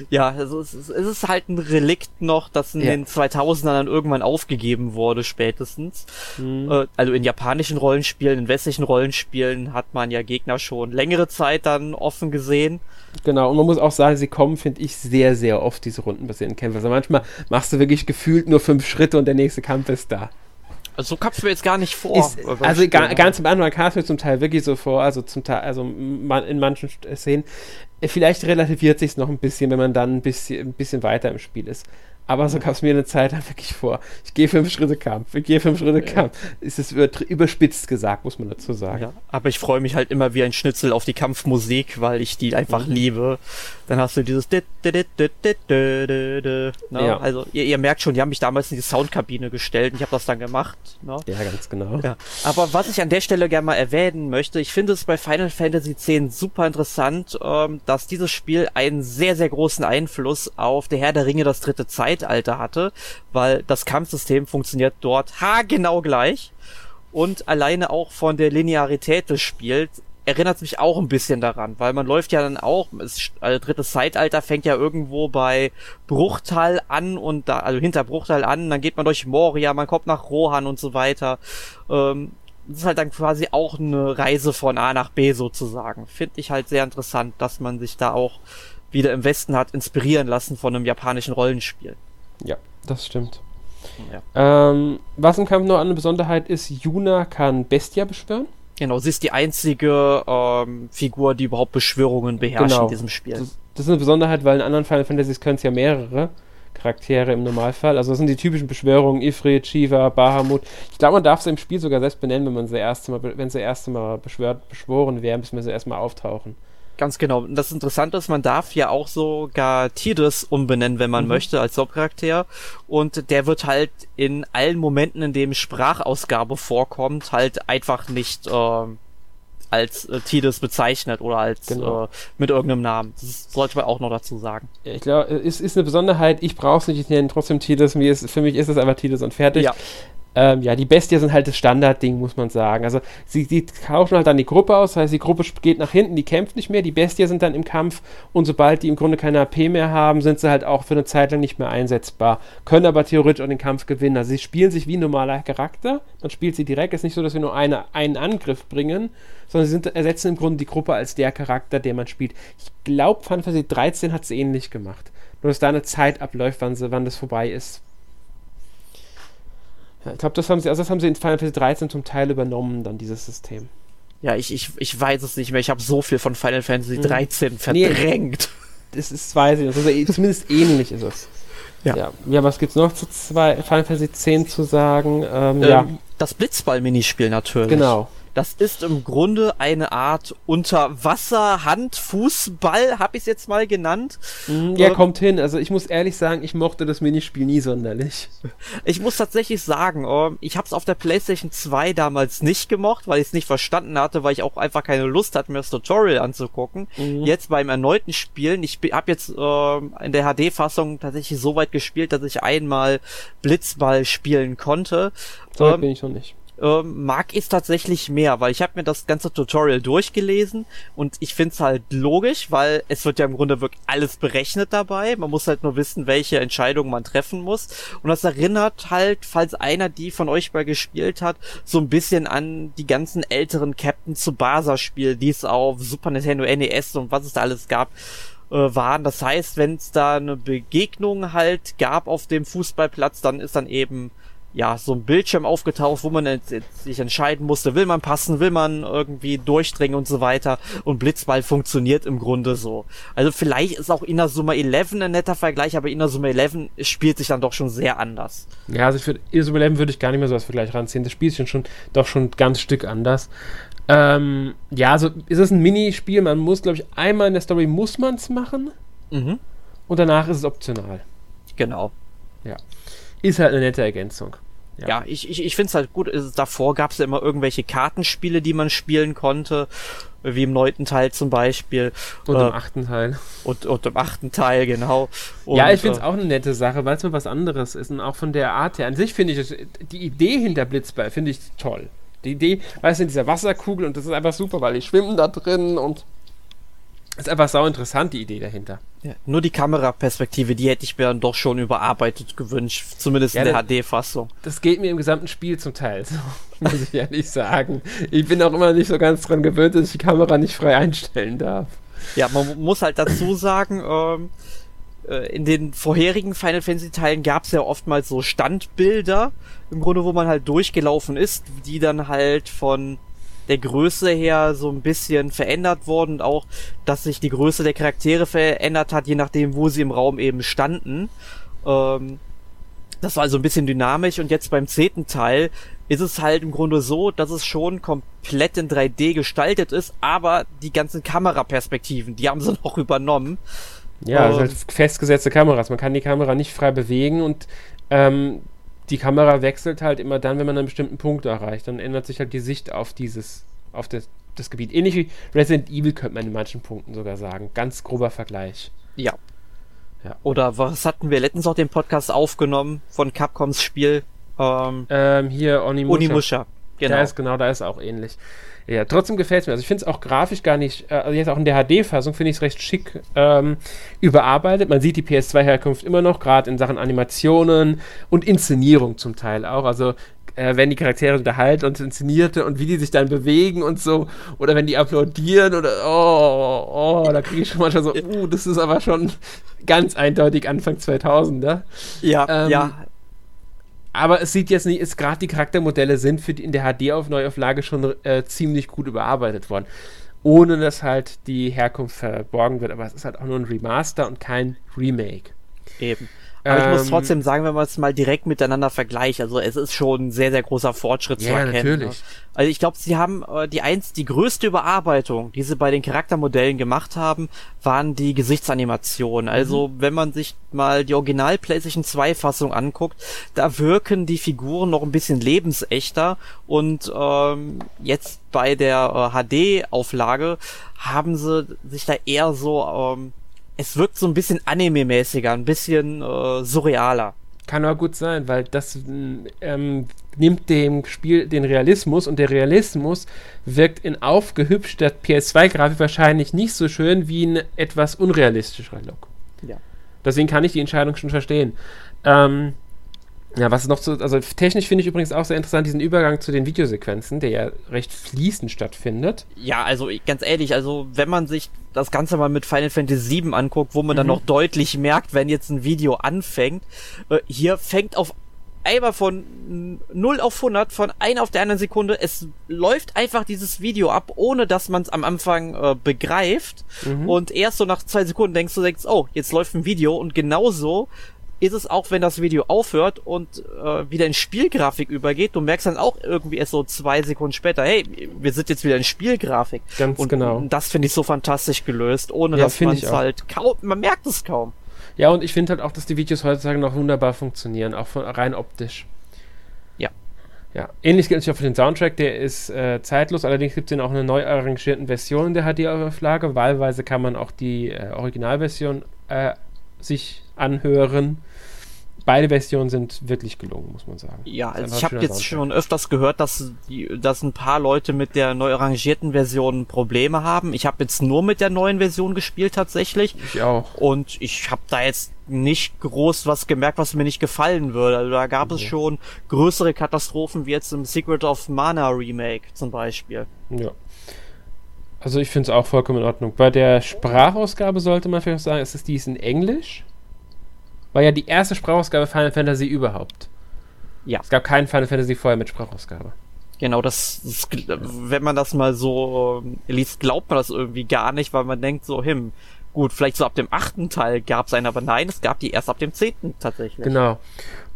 Speaker 1: Ja, also es ist, es ist halt ein Relikt noch, das in ja. den 2000ern dann irgendwann aufgegeben wurde, spätestens. Mhm. Äh, also in japanischen Rollenspielen, in westlichen Rollenspielen hat man ja Gegner schon längere Zeit dann offen gesehen.
Speaker 2: Genau, und man muss auch sagen, sie kommen, finde ich, sehr, sehr oft, diese rundenbasierten Kämpfe. Also manchmal machst du wirklich gefühlt nur fünf Schritte und der nächste Kampf ist da.
Speaker 1: Also so kam es mir jetzt gar nicht vor.
Speaker 2: Ist, also ga, ganz am Anfang kam es mir zum Teil wirklich so vor, also zum Teil, also man, in manchen Szenen, vielleicht relativiert sich noch ein bisschen, wenn man dann ein bisschen, ein bisschen weiter im Spiel ist. Aber so kam es mir eine Zeit lang wirklich vor. Ich gehe fünf Schritte Kampf, ich gehe fünf Schritte Kampf. Ist es überspitzt gesagt, muss man dazu sagen. Ja,
Speaker 1: aber ich freue mich halt immer wie ein Schnitzel auf die Kampfmusik, weil ich die einfach mhm. liebe. Dann hast du dieses ne? ja. Also ihr, ihr, merkt schon, die haben mich damals in die Soundkabine gestellt und ich habe das dann gemacht. Ne?
Speaker 2: Ja, ganz genau. Ja.
Speaker 1: Aber was ich an der Stelle gerne mal erwähnen möchte, ich finde es bei Final Fantasy X super interessant, ähm, dass dieses Spiel einen sehr, sehr großen Einfluss auf der Herr der Ringe das dritte Zeit Zeitalter hatte, weil das Kampfsystem funktioniert dort haargenau gleich und alleine auch von der Linearität des Spiels erinnert mich auch ein bisschen daran, weil man läuft ja dann auch, das also drittes Zeitalter fängt ja irgendwo bei Bruchtal an und da, also hinter Bruchtal an, dann geht man durch Moria, man kommt nach Rohan und so weiter. Ähm, das ist halt dann quasi auch eine Reise von A nach B sozusagen. Finde ich halt sehr interessant, dass man sich da auch wieder im Westen hat inspirieren lassen von einem japanischen Rollenspiel.
Speaker 2: Ja, das stimmt. Ja. Ähm, was im Kampf noch eine Besonderheit ist, Yuna kann Bestia beschwören.
Speaker 1: Genau, sie ist die einzige ähm, Figur, die überhaupt Beschwörungen beherrscht genau. in diesem Spiel.
Speaker 2: Das, das, ist eine Besonderheit, weil in anderen Final Fantasies können es ja mehrere Charaktere im Normalfall. Also das sind die typischen Beschwörungen, Ifrit, Shiva, Bahamut. Ich glaube, man darf sie im Spiel sogar selbst benennen, wenn man sie erste Mal, wenn sie erste Mal beschwört, beschworen wären, bis wir sie erstmal auftauchen.
Speaker 1: Ganz genau. Und das Interessante ist, man darf ja auch sogar Tidus umbenennen, wenn man mhm. möchte, als Hauptcharakter. Und der wird halt in allen Momenten, in dem Sprachausgabe vorkommt, halt einfach nicht äh, als äh, Tidus bezeichnet oder als genau. äh, mit irgendeinem Namen. Das sollte man auch noch dazu sagen.
Speaker 2: Ich glaube, es ist eine Besonderheit. Ich brauche es nicht, ich nenne trotzdem Tidus. Mir ist, für mich ist es einfach Tidus und fertig. Ja. Ähm, ja, die Bestie sind halt das Standardding, muss man sagen. Also sie, sie tauschen halt dann die Gruppe aus, das heißt, die Gruppe geht nach hinten, die kämpft nicht mehr, die Bestie sind dann im Kampf und sobald die im Grunde keine AP mehr haben, sind sie halt auch für eine Zeit lang nicht mehr einsetzbar, können aber theoretisch auch den Kampf gewinnen. Also sie spielen sich wie ein normaler Charakter, man spielt sie direkt, es ist nicht so, dass wir nur eine, einen Angriff bringen, sondern sie sind, ersetzen im Grunde die Gruppe als der Charakter, der man spielt. Ich glaube, Fantasy 13 hat es ähnlich gemacht. Nur, dass da eine Zeit abläuft, wann, sie, wann das vorbei ist. Ja, ich glaube, das haben sie, also das haben sie in Final Fantasy 13 zum Teil übernommen, dann dieses System.
Speaker 1: Ja, ich, ich, ich weiß es nicht mehr. Ich habe so viel von Final Fantasy 13 mhm. verdrängt.
Speaker 2: Nee, das ist, weiß ich, also zumindest ähnlich ist es. Ja. ja. ja. was gibt's noch zu zwei, Final Fantasy 10 zu sagen? Ähm, ähm, ja.
Speaker 1: Das Blitzball-Minispiel natürlich.
Speaker 2: Genau.
Speaker 1: Das ist im Grunde eine Art Unterwasser-Hand-Fußball, habe ich es jetzt mal genannt.
Speaker 2: Mhm, ja, äh, kommt hin. Also ich muss ehrlich sagen, ich mochte das Minispiel nie sonderlich.
Speaker 1: Ich muss tatsächlich sagen, äh, ich habe es auf der PlayStation 2 damals nicht gemocht, weil ich es nicht verstanden hatte, weil ich auch einfach keine Lust hatte, mir das Tutorial anzugucken. Mhm. Jetzt beim erneuten Spielen, ich habe jetzt äh, in der HD-Fassung tatsächlich so weit gespielt, dass ich einmal Blitzball spielen konnte.
Speaker 2: So ähm, bin ich noch nicht
Speaker 1: ähm, mag ich tatsächlich mehr, weil ich habe mir das ganze Tutorial durchgelesen und ich finde es halt logisch, weil es wird ja im Grunde wirklich alles berechnet dabei. Man muss halt nur wissen, welche Entscheidungen man treffen muss. Und das erinnert halt, falls einer die von euch mal gespielt hat, so ein bisschen an die ganzen älteren Captain Tsubasa-Spiele, die es auf Super Nintendo NES und was es da alles gab äh, waren. Das heißt, wenn es da eine Begegnung halt gab auf dem Fußballplatz, dann ist dann eben ja, so ein Bildschirm aufgetaucht, wo man jetzt, jetzt sich entscheiden musste, will man passen, will man irgendwie durchdringen und so weiter. Und Blitzball funktioniert im Grunde so. Also vielleicht ist auch Inazuma 11 ein netter Vergleich, aber Inazuma 11 spielt sich dann doch schon sehr anders.
Speaker 2: Ja, also für Inazuma 11 würde ich gar nicht mehr so als Vergleich ranziehen. Das spielt sich schon, doch schon ganz Stück anders. Ähm, ja, also ist es ein Minispiel. Man muss, glaube ich, einmal in der Story muss man es machen. Mhm. Und danach ist es optional.
Speaker 1: Genau.
Speaker 2: Ja. Ist halt eine nette Ergänzung.
Speaker 1: Ja, ja ich, ich, ich finde es halt gut. Davor gab es ja immer irgendwelche Kartenspiele, die man spielen konnte, wie im neunten Teil zum Beispiel.
Speaker 2: Und äh, im achten Teil.
Speaker 1: Und, und im achten Teil, genau.
Speaker 2: Und, ja, ich finde es äh, auch eine nette Sache, weil es mal was anderes ist und auch von der Art her. An sich finde ich die Idee hinter Blitzball finde ich toll. Die Idee, weißt du, in dieser Wasserkugel und das ist einfach super, weil die schwimmen da drin und ist einfach sau interessant, die Idee dahinter.
Speaker 1: Ja, nur die Kameraperspektive, die hätte ich mir dann doch schon überarbeitet gewünscht, zumindest ja, in der HD-Fassung.
Speaker 2: Das geht mir im gesamten Spiel zum Teil so, muss ich ehrlich sagen. Ich bin auch immer nicht so ganz dran gewöhnt, dass ich die Kamera nicht frei einstellen darf.
Speaker 1: Ja, man muss halt dazu sagen, ähm, äh, in den vorherigen Final Fantasy Teilen gab es ja oftmals so Standbilder, im Grunde, wo man halt durchgelaufen ist, die dann halt von der Größe her so ein bisschen verändert worden und auch, dass sich die Größe der Charaktere verändert hat, je nachdem, wo sie im Raum eben standen. Ähm, das war also ein bisschen dynamisch und jetzt beim zehnten Teil ist es halt im Grunde so, dass es schon komplett in 3D gestaltet ist, aber die ganzen Kameraperspektiven, die haben sie noch übernommen.
Speaker 2: Ja, ähm, halt festgesetzte Kameras. Man kann die Kamera nicht frei bewegen und ähm, die Kamera wechselt halt immer dann, wenn man einen bestimmten Punkt erreicht. Dann ändert sich halt die Sicht auf dieses, auf das, das Gebiet. Ähnlich wie Resident Evil könnte man in manchen Punkten sogar sagen. Ganz grober Vergleich.
Speaker 1: Ja. ja. Oder was hatten wir letztens auch den Podcast aufgenommen von Capcoms Spiel?
Speaker 2: Ähm, ähm hier Onimusha.
Speaker 1: Onimusha.
Speaker 2: Genau. Da ist, genau, da ist auch ähnlich. Ja, trotzdem gefällt es mir. Also ich finde es auch grafisch gar nicht, äh, also jetzt auch in der HD-Fassung finde ich es recht schick ähm, überarbeitet. Man sieht die PS2-Herkunft immer noch, gerade in Sachen Animationen und Inszenierung zum Teil auch. Also äh, wenn die Charaktere unterhalten und inszenierte und wie die sich dann bewegen und so, oder wenn die applaudieren oder oh, oh, oh da kriege ich schon manchmal so, uh, das ist aber schon ganz eindeutig Anfang 2000er.
Speaker 1: Ja, ähm, ja,
Speaker 2: aber es sieht jetzt nicht, ist gerade die Charaktermodelle sind für die, in der HD-Neuauflage schon äh, ziemlich gut überarbeitet worden. Ohne dass halt die Herkunft verborgen wird. Aber es ist halt auch nur ein Remaster und kein Remake.
Speaker 1: Eben. Aber ich muss ähm, trotzdem sagen, wenn man es mal direkt miteinander vergleicht, also es ist schon ein sehr, sehr großer Fortschritt
Speaker 2: ja, zu erkennen. Ne? Natürlich.
Speaker 1: Also ich glaube, sie haben äh, die eins, die größte Überarbeitung, die sie bei den Charaktermodellen gemacht haben, waren die Gesichtsanimationen. Also mhm. wenn man sich mal die Original PlayStation 2 Fassung anguckt, da wirken die Figuren noch ein bisschen lebensechter und ähm, jetzt bei der äh, HD Auflage haben sie sich da eher so ähm, es wirkt so ein bisschen anime-mäßiger, ein bisschen äh, surrealer.
Speaker 2: Kann aber gut sein, weil das ähm, nimmt dem Spiel den Realismus und der Realismus wirkt in aufgehübschter PS2-Grafik wahrscheinlich nicht so schön wie ein etwas unrealistischer Look. Ja. Deswegen kann ich die Entscheidung schon verstehen. Ähm, ja, was noch so, also technisch finde ich übrigens auch sehr interessant, diesen Übergang zu den Videosequenzen, der ja recht fließend stattfindet.
Speaker 1: Ja, also ganz ehrlich, also wenn man sich das Ganze mal mit Final Fantasy VII anguckt, wo man mhm. dann noch deutlich merkt, wenn jetzt ein Video anfängt, äh, hier fängt auf einmal von 0 auf 100, von einer auf der anderen Sekunde, es läuft einfach dieses Video ab, ohne dass man es am Anfang äh, begreift. Mhm. Und erst so nach zwei Sekunden denkst du, denkst, oh, jetzt läuft ein Video und genauso ist es auch, wenn das Video aufhört und äh, wieder in Spielgrafik übergeht. Du merkst dann auch irgendwie erst so zwei Sekunden später, hey, wir sind jetzt wieder in Spielgrafik.
Speaker 2: Ganz
Speaker 1: und
Speaker 2: genau.
Speaker 1: das finde ich so fantastisch gelöst, ohne
Speaker 2: Ja,
Speaker 1: dass man es halt kaum, man merkt es kaum.
Speaker 2: Ja, und ich finde halt auch, dass die Videos heutzutage noch wunderbar funktionieren, auch von, rein optisch.
Speaker 1: Ja.
Speaker 2: Ja, ähnlich gilt es auch für den Soundtrack, der ist äh, zeitlos, allerdings gibt es den auch in einer neu arrangierten Version in der HD-Auflage. Wahlweise kann man auch die äh, Originalversion äh, sich anhören. Beide Versionen sind wirklich gelungen, muss man sagen.
Speaker 1: Ja,
Speaker 2: Ist
Speaker 1: also ich habe jetzt
Speaker 2: Soundtrack.
Speaker 1: schon öfters gehört, dass, die, dass ein paar Leute mit der neu arrangierten Version Probleme haben. Ich habe jetzt nur mit der neuen Version gespielt tatsächlich.
Speaker 2: Ich auch.
Speaker 1: Und ich habe da jetzt nicht groß was gemerkt, was mir nicht gefallen würde. Also da gab es
Speaker 2: Ja.
Speaker 1: schon größere Katastrophen wie jetzt im Secret of Mana Remake zum Beispiel.
Speaker 2: Ja. Also ich finde es auch vollkommen in Ordnung. Bei der Sprachausgabe sollte man vielleicht sagen, ist es dies in Englisch? War ja die erste Sprachausgabe Final Fantasy überhaupt.
Speaker 1: Ja.
Speaker 2: Es gab keinen Final Fantasy vorher mit Sprachausgabe.
Speaker 1: Genau, das, das wenn man das mal so ähm, liest, glaubt man das irgendwie gar nicht, weil man denkt so, him, gut, vielleicht so ab dem achten Teil gab es einen, aber nein, es gab die erst ab dem zehnten tatsächlich.
Speaker 2: Genau.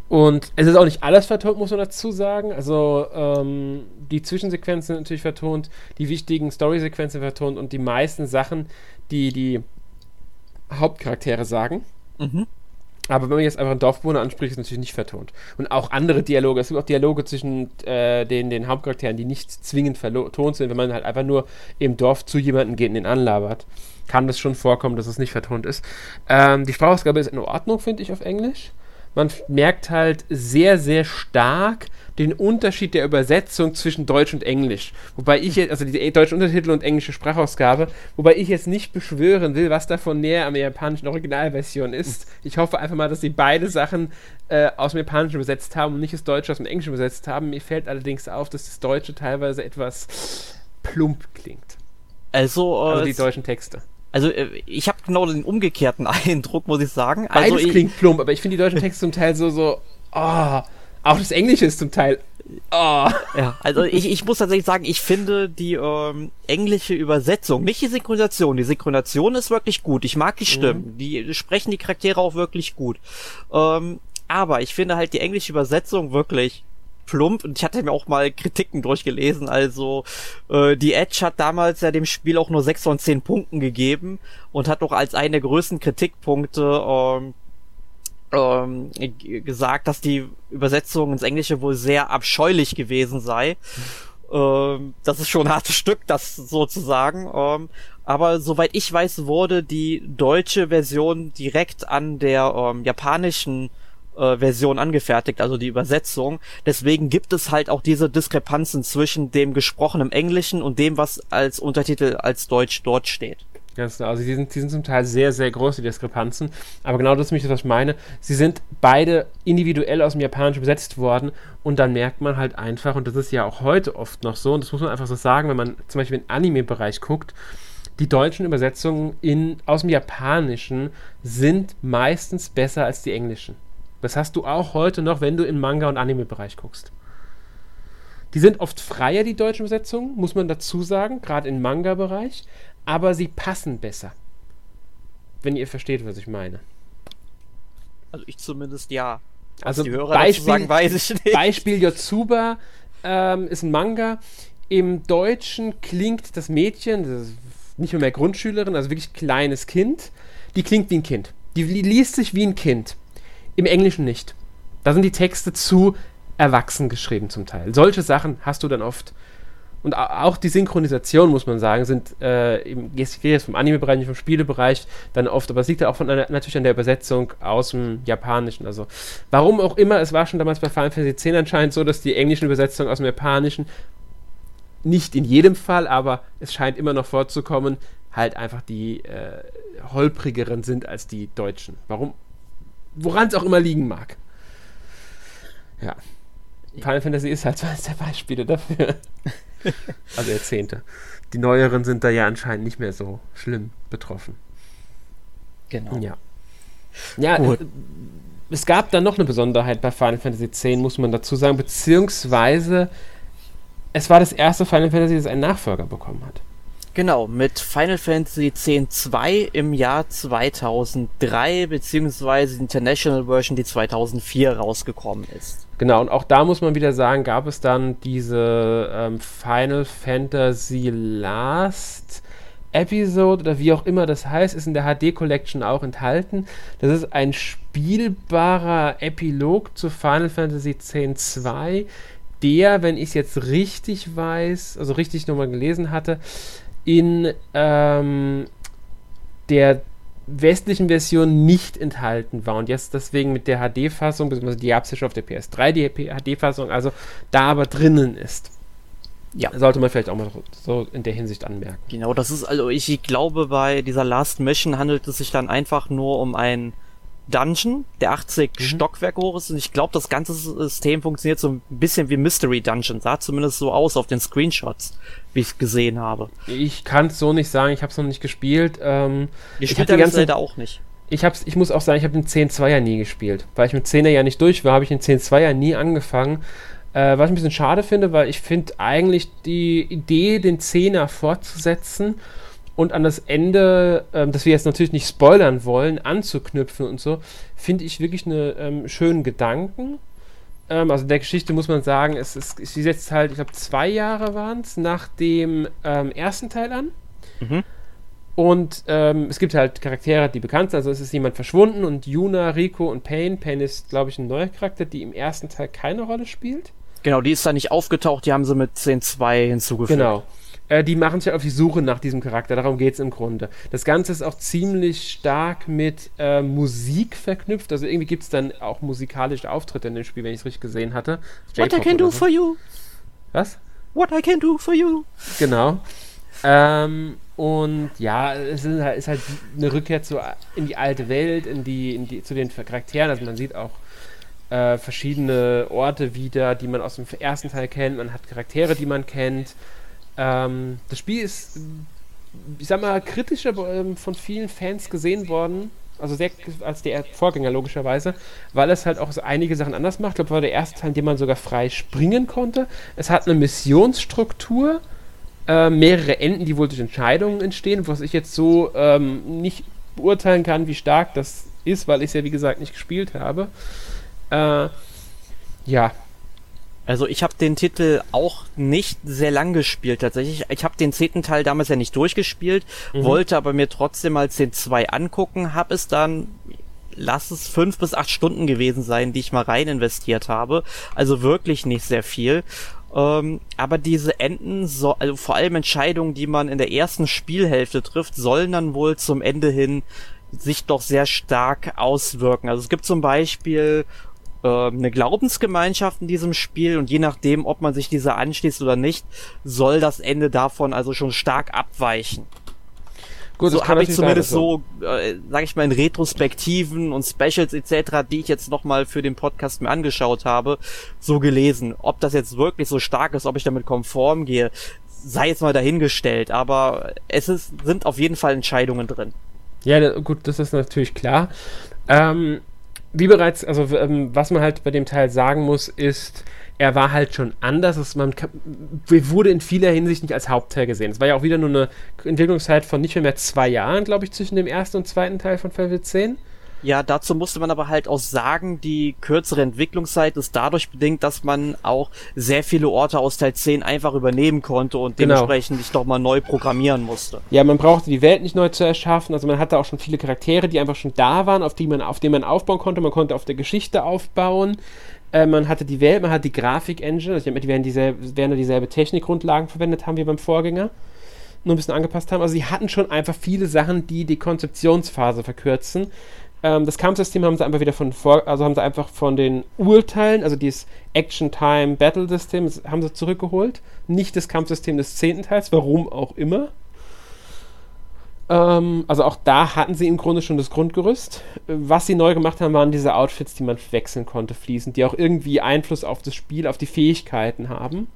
Speaker 2: Und es ist auch nicht alles vertont, muss man dazu sagen. Also ähm, die Zwischensequenzen sind natürlich vertont, die wichtigen Story-Sequenzen vertont und die meisten Sachen, die die Hauptcharaktere sagen.
Speaker 1: Mhm.
Speaker 2: Aber wenn man jetzt einfach einen Dorfbewohner anspricht, ist es natürlich nicht vertont. Und auch andere Dialoge. Es gibt auch Dialoge zwischen äh, den, den Hauptcharakteren, die nicht zwingend vertont sind. Wenn man halt einfach nur im Dorf zu jemandem geht und den anlabert, kann das schon vorkommen, dass es nicht vertont ist. Ähm, die Sprachausgabe ist in Ordnung, finde ich, auf Englisch. Man merkt halt sehr, sehr stark den Unterschied der Übersetzung zwischen Deutsch und Englisch. Wobei ich jetzt, also die deutschen Untertitel und englische Sprachausgabe, wobei ich jetzt nicht beschwören will, was davon näher am japanischen Originalversion ist. Ich hoffe einfach mal, dass sie beide Sachen äh, aus dem Japanischen übersetzt haben und nicht das Deutsche aus dem Englischen übersetzt haben. Mir fällt allerdings auf, dass das Deutsche teilweise etwas plump klingt.
Speaker 1: Also, äh,
Speaker 2: Also die deutschen Texte.
Speaker 1: Also äh, ich habe genau den umgekehrten Eindruck, muss ich sagen.
Speaker 2: Beides
Speaker 1: Also ich,
Speaker 2: klingt plump, aber ich finde die deutschen Texte zum Teil so, so, oh, auch das Englische ist zum Teil, oh.
Speaker 1: Ja, also ich, ich muss tatsächlich sagen, ich finde die ähm, englische Übersetzung, nicht die Synchronisation. Die Synchronisation ist wirklich gut. Ich mag die Stimmen. Die sprechen die Charaktere auch wirklich gut. Ähm, aber ich finde halt die englische Übersetzung wirklich plump und ich hatte mir auch mal Kritiken durchgelesen. Also äh, die Edge hat damals ja dem Spiel auch nur 6 von 10 Punkten gegeben und hat auch als einen der größten Kritikpunkte ähm, ähm, gesagt, dass die Übersetzung ins Englische wohl sehr abscheulich gewesen sei. Ähm, das ist schon ein hartes Stück, das sozusagen. Ähm, aber soweit ich weiß, wurde die deutsche Version direkt an der ähm, japanischen äh, Version angefertigt, also die Übersetzung. Deswegen gibt es halt auch diese Diskrepanzen zwischen dem gesprochenen Englischen und dem, was als Untertitel als Deutsch dort steht.
Speaker 2: Ganz genau. Also die sind, die sind zum Teil sehr, sehr groß, die Diskrepanzen. Aber genau das ist das, was ich meine. Sie sind beide individuell aus dem Japanischen übersetzt worden und dann merkt man halt einfach, und das ist ja auch heute oft noch so, und das muss man einfach so sagen, wenn man zum Beispiel den Anime-Bereich guckt, die deutschen Übersetzungen in, aus dem Japanischen sind meistens besser als die englischen. Das hast du auch heute noch, wenn du im Manga- und Anime-Bereich guckst. Die sind oft freier, die deutschen Übersetzungen, muss man dazu sagen, gerade im Manga-Bereich, aber sie passen besser. Wenn ihr versteht, was ich meine.
Speaker 1: Also ich zumindest ja. Was
Speaker 2: Also
Speaker 1: die Hörer dazu sagen, weiß ich nicht.
Speaker 2: Beispiel Yotsuba ähm, ist ein Manga. Im Deutschen klingt das Mädchen, das ist nicht mehr, mehr Grundschülerin, also wirklich kleines Kind, die klingt wie ein Kind. Die li- liest sich wie ein Kind. Im Englischen nicht. Da sind die Texte zu erwachsen geschrieben zum Teil. Solche Sachen hast du dann oft. Und au- auch die Synchronisation, muss man sagen, sind äh, im, jetzt vom Anime-Bereich, nicht vom Spielebereich, dann oft, aber es liegt ja auch von einer, natürlich an der Übersetzung aus dem Japanischen. Also, warum auch immer, es war schon damals bei Final Fantasy X anscheinend so, dass die englischen Übersetzungen aus dem Japanischen nicht in jedem Fall, aber es scheint immer noch vorzukommen, halt einfach die äh, holprigeren sind als die deutschen. Warum? Woran es auch immer liegen mag. Ja. Final Fantasy ist halt so eines der Beispiele dafür. also Jahrzehnte. Die neueren sind da ja anscheinend nicht mehr so schlimm betroffen.
Speaker 1: Genau.
Speaker 2: Ja. Ja,
Speaker 1: Gut.
Speaker 2: äh, es gab dann noch eine Besonderheit bei Final Fantasy X, muss man dazu sagen, beziehungsweise es war das erste Final Fantasy, das einen Nachfolger bekommen hat.
Speaker 1: Genau, mit Final Fantasy X-2 im Jahr 2003, beziehungsweise International Version, die 2004 rausgekommen ist.
Speaker 2: Genau, und auch da muss man wieder sagen, gab es dann diese ähm, Final Fantasy Last Episode oder wie auch immer das heißt, ist in der HD Collection auch enthalten. Das ist ein spielbarer Epilog zu Final Fantasy X-2, der, wenn ich es jetzt richtig weiß, also richtig nochmal gelesen hatte, in ähm, der westlichen Version nicht enthalten war und jetzt deswegen mit der HD-Fassung, beziehungsweise die gab es ja schon auf der PS3, die HD-Fassung, also da aber drinnen ist. Ja. Sollte man vielleicht auch mal so in der Hinsicht anmerken.
Speaker 1: Genau, das ist also, ich glaube, bei dieser Last Mission handelt es sich dann einfach nur um ein Dungeon, der 80 mhm. Stockwerke hoch ist und ich glaube, das ganze System funktioniert so ein bisschen wie Mystery Dungeon. Sah zumindest so aus auf den Screenshots, wie ich gesehen habe.
Speaker 2: Ich kann es so nicht sagen, ich habe es noch nicht gespielt. Ähm,
Speaker 1: ich spiele die ganze Zeit auch nicht.
Speaker 2: Ich, hab's, ich muss auch sagen, ich habe den 10-2er nie gespielt. Weil ich mit 10er ja nicht durch war, habe ich den 10-2er nie angefangen. Äh, was ich ein bisschen schade finde, weil ich finde eigentlich die Idee, den 10er fortzusetzen und an das Ende, ähm, das wir jetzt natürlich nicht spoilern wollen, anzuknüpfen und so, finde ich wirklich einen ähm, schönen Gedanken. Ähm, also in der Geschichte muss man sagen, es ist, sie setzt halt, ich glaube, zwei Jahre waren es nach dem ähm, ersten Teil an. Mhm. Und ähm, es gibt halt Charaktere, die bekannt sind. Also es ist jemand verschwunden und Yuna, Rico und Payne. Payne ist, glaube ich, ein neuer Charakter, die im ersten Teil keine Rolle spielt.
Speaker 1: Genau, die ist da nicht aufgetaucht, die haben sie mit 10.2 hinzugefügt.
Speaker 2: Genau. Äh, die machen sich auf die Suche nach diesem Charakter, darum geht es im Grunde. Das Ganze ist auch ziemlich stark mit äh, Musik verknüpft, also irgendwie gibt es dann auch musikalische Auftritte in dem Spiel, wenn ich es richtig gesehen hatte.
Speaker 1: What I can do so. for you.
Speaker 2: Was?
Speaker 1: What I can do for you.
Speaker 2: Genau. Ähm, und ja, es ist halt, ist halt, eine Rückkehr zu, in die alte Welt, in die, in die, zu den Charakteren. Also man sieht auch äh, verschiedene Orte wieder, die man aus dem ersten Teil kennt. Man hat Charaktere, die man kennt. Ähm, das Spiel ist, ich sag mal, kritischer ähm, von vielen Fans gesehen worden. Also sehr als der Vorgänger logischerweise, weil es halt auch einige Sachen anders macht. Ich glaube, war der erste Teil, in dem man sogar frei springen konnte. Es hat eine Missionsstruktur, äh, mehrere Enden, die wohl durch Entscheidungen entstehen, was ich jetzt so ähm, nicht beurteilen kann, wie stark das ist, weil ich es ja wie gesagt nicht gespielt habe. Äh, ja,
Speaker 1: also ich habe den Titel auch nicht sehr lang gespielt tatsächlich. Ich habe den zehnten Teil damals ja nicht durchgespielt, mhm. wollte aber mir trotzdem mal den zwei angucken, habe es dann lass es fünf bis acht Stunden gewesen sein, die ich mal rein investiert habe. Also wirklich nicht sehr viel. Ähm, aber diese Enden, so, also vor allem Entscheidungen, die man in der ersten Spielhälfte trifft, sollen dann wohl zum Ende hin sich doch sehr stark auswirken. Also es gibt zum Beispiel äh, eine Glaubensgemeinschaft in diesem Spiel und je nachdem, ob man sich dieser anschließt oder nicht, soll das Ende davon also schon stark abweichen. Gut, so habe ich zumindest sein, so, äh, sag ich mal, in Retrospektiven und Specials etc., die ich jetzt nochmal für den Podcast mir angeschaut habe, so gelesen. Ob das jetzt wirklich so stark ist, ob ich damit konform gehe, sei jetzt mal dahingestellt, aber es ist, sind auf jeden Fall Entscheidungen drin.
Speaker 2: Ja, gut, das ist natürlich klar. Ähm, wie bereits, also ähm, was man halt bei dem Teil sagen muss, ist, er war halt schon anders. Also man wurde in vieler Hinsicht nicht als Hauptteil gesehen. Es war ja auch wieder nur eine Entwicklungszeit von nicht mehr, mehr zwei Jahren, glaube ich, zwischen dem ersten und zweiten Teil von Final 10.
Speaker 1: Ja, dazu musste man aber halt auch sagen, die kürzere Entwicklungszeit ist dadurch bedingt, dass man auch sehr viele Orte aus Teil 10 einfach übernehmen konnte und genau. dementsprechend nicht nochmal neu programmieren musste.
Speaker 2: Ja, man brauchte die Welt nicht neu zu erschaffen, also man hatte auch schon viele Charaktere, die einfach schon da waren, auf die man, auf denen man aufbauen konnte, man konnte auf der Geschichte aufbauen. Äh, man hatte die Welt, man hatte die Grafik-Engine, also die werden, dieselbe, werden dieselbe Technikgrundlagen verwendet haben wie beim Vorgänger nur ein bisschen angepasst haben. Also sie hatten schon einfach viele Sachen, die die Konzeptionsphase verkürzen. Ähm, das Kampfsystem haben sie einfach wieder von vor, also haben sie einfach von den Urteilen, also dieses Action Time Battle System, haben sie zurückgeholt. Nicht das Kampfsystem des zehnten Teils, warum auch immer. Ähm, also auch da hatten sie im Grunde schon das Grundgerüst. Was sie neu gemacht haben, waren diese Outfits, die man wechseln konnte, fließend, die auch irgendwie Einfluss auf das Spiel, auf die Fähigkeiten haben.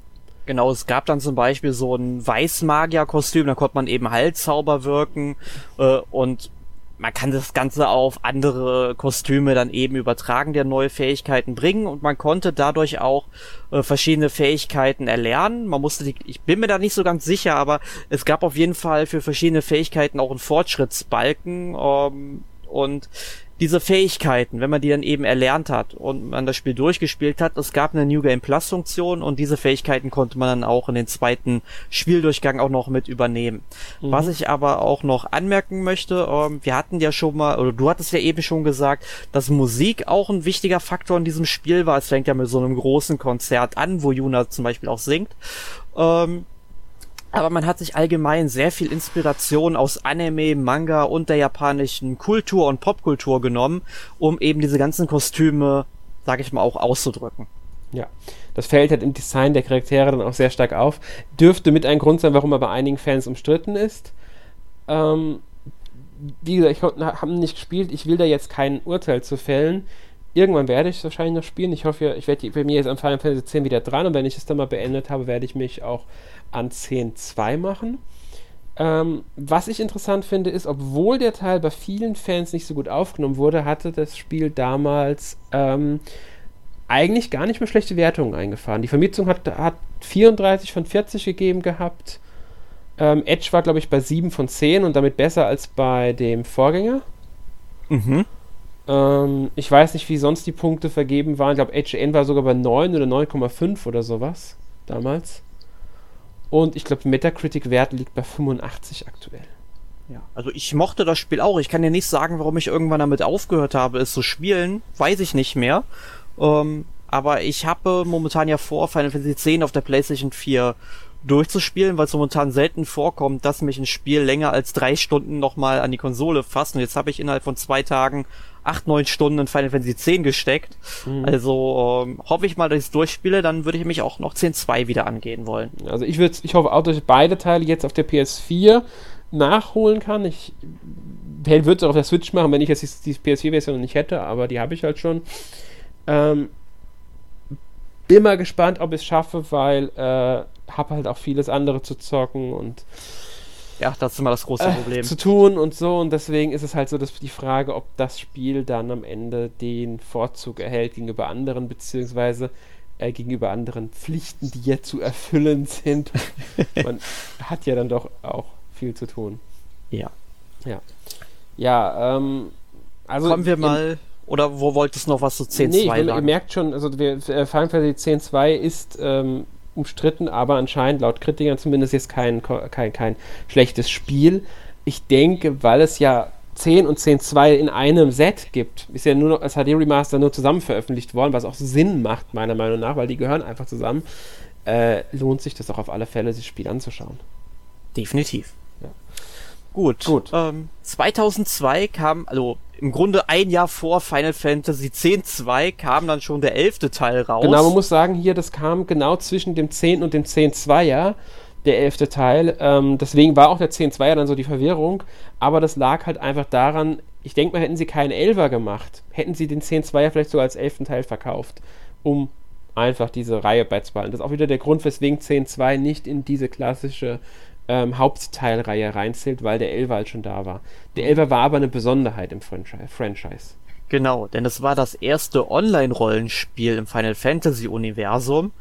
Speaker 1: Genau, es gab dann zum Beispiel so ein Weißmagier-Kostüm, da konnte man eben Halszauber wirken äh, und man kann das Ganze auf andere Kostüme dann eben übertragen, der neue Fähigkeiten bringen und man konnte dadurch auch äh, verschiedene Fähigkeiten erlernen. Man musste die, ich bin mir da nicht so ganz sicher, aber es gab auf jeden Fall für verschiedene Fähigkeiten auch einen Fortschrittsbalken ähm, und diese Fähigkeiten, wenn man die dann eben erlernt hat und man das Spiel durchgespielt hat, es gab eine New Game Plus Funktion und diese Fähigkeiten konnte man dann auch in den zweiten Spieldurchgang auch noch mit übernehmen. Mhm. Was ich aber auch noch anmerken möchte, ähm, wir hatten ja schon mal, oder du hattest ja eben schon gesagt, dass Musik auch ein wichtiger Faktor in diesem Spiel war. Es fängt ja mit so einem großen Konzert an, wo Yuna zum Beispiel auch singt. Ähm, aber man hat sich allgemein sehr viel Inspiration aus Anime, Manga und der japanischen Kultur und Popkultur genommen, um eben diese ganzen Kostüme, sag ich mal, auch auszudrücken.
Speaker 2: Ja, das fällt halt im Design der Charaktere dann auch sehr stark auf. Dürfte mit ein Grund sein, warum er bei einigen Fans umstritten ist. Ähm, wie gesagt, ich habe nicht gespielt, ich will da jetzt kein Urteil zu fällen. Irgendwann werde ich es wahrscheinlich noch spielen. Ich hoffe, ich werde bei mir jetzt am Final Fantasy 10 wieder dran und wenn ich es dann mal beendet habe, werde ich mich auch an 10.2 machen. Ähm, was ich interessant finde, ist, obwohl der Teil bei vielen Fans nicht so gut aufgenommen wurde, hatte das Spiel damals ähm, eigentlich gar nicht mehr schlechte Wertungen eingefahren. Die Vermietung hat, hat 34 von 40 gegeben gehabt. Ähm, Edge war, glaube ich, bei 7 von 10 und damit besser als bei dem Vorgänger. Mhm. Ähm, ich weiß nicht, wie sonst die Punkte vergeben waren. Ich glaube, HN war sogar bei 9 oder 9,5 oder sowas damals. Und ich glaube, Metacritic-Wert liegt bei 85 aktuell.
Speaker 1: Ja, also ich mochte das Spiel auch. Ich kann dir nicht sagen, warum ich irgendwann damit aufgehört habe, es zu spielen. Weiß ich nicht mehr. Ähm, aber ich habe momentan ja vor, Final Fantasy X auf der PlayStation 4 durchzuspielen, weil es momentan selten vorkommt, dass mich ein Spiel länger als drei Stunden nochmal an die Konsole fasst. Und jetzt habe ich innerhalb von zwei Tagen acht, neun Stunden in Final Fantasy X gesteckt. Mhm. Also ähm, hoffe ich mal, dass ich es durchspiele, dann würde ich mich auch noch 10.2 wieder angehen wollen.
Speaker 2: Also ich würde, ich hoffe auch, dass ich beide Teile jetzt auf der PS4 nachholen kann. Ich würde es auch auf der Switch machen, wenn ich jetzt die, die PS4-Version nicht hätte, aber die habe ich halt schon. Ähm, bin mal gespannt, ob ich es schaffe, weil äh, habe halt auch vieles andere zu zocken und
Speaker 1: ja, das ist immer das große äh, Problem.
Speaker 2: zu tun und so. Und deswegen ist es halt so dass die Frage, ob das Spiel dann am Ende den Vorzug erhält gegenüber anderen, beziehungsweise äh, gegenüber anderen Pflichten, die ja zu erfüllen sind. Man hat ja dann doch auch viel zu tun.
Speaker 1: Ja.
Speaker 2: Ja. Ja, ähm,
Speaker 1: also. Kommen wir mal. Oder wo wolltest du noch was zu 10.2 nee,
Speaker 2: sagen? Ihr merkt schon, also wir, äh, Final Fantasy 10.2 ist ähm, umstritten, aber anscheinend laut Kritikern zumindest jetzt kein, kein, kein schlechtes Spiel. Ich denke, weil es ja 10 und 10.2 in einem Set gibt, ist ja nur noch als HD Remaster nur zusammen veröffentlicht worden, was auch Sinn macht, meiner Meinung nach, weil die gehören einfach zusammen. Äh, lohnt sich das auch auf alle Fälle, das Spiel anzuschauen.
Speaker 1: Definitiv. Gut. Gut. Ähm, 2002 kam, also im Grunde ein Jahr vor Final Fantasy X-2 kam dann schon der elfte Teil raus.
Speaker 2: Genau, man muss sagen, hier, das kam genau zwischen dem 10. und dem 10-2er, der elfte Teil. Ähm, deswegen war auch der 10-2er dann so die Verwirrung. Aber das lag halt einfach daran, ich denke mal, hätten sie keinen Elfer gemacht, hätten sie den 10-2er vielleicht so als elften Teil verkauft, um einfach diese Reihe beizubehalten. Das ist auch wieder der Grund, weswegen 10-2 nicht in diese klassische ähm, Hauptteilreihe reinzählt, weil der Elver halt schon da war. Der Elver war aber eine Besonderheit im Franchise.
Speaker 1: Genau, denn es war das erste Online-Rollenspiel im Final Fantasy-Universum.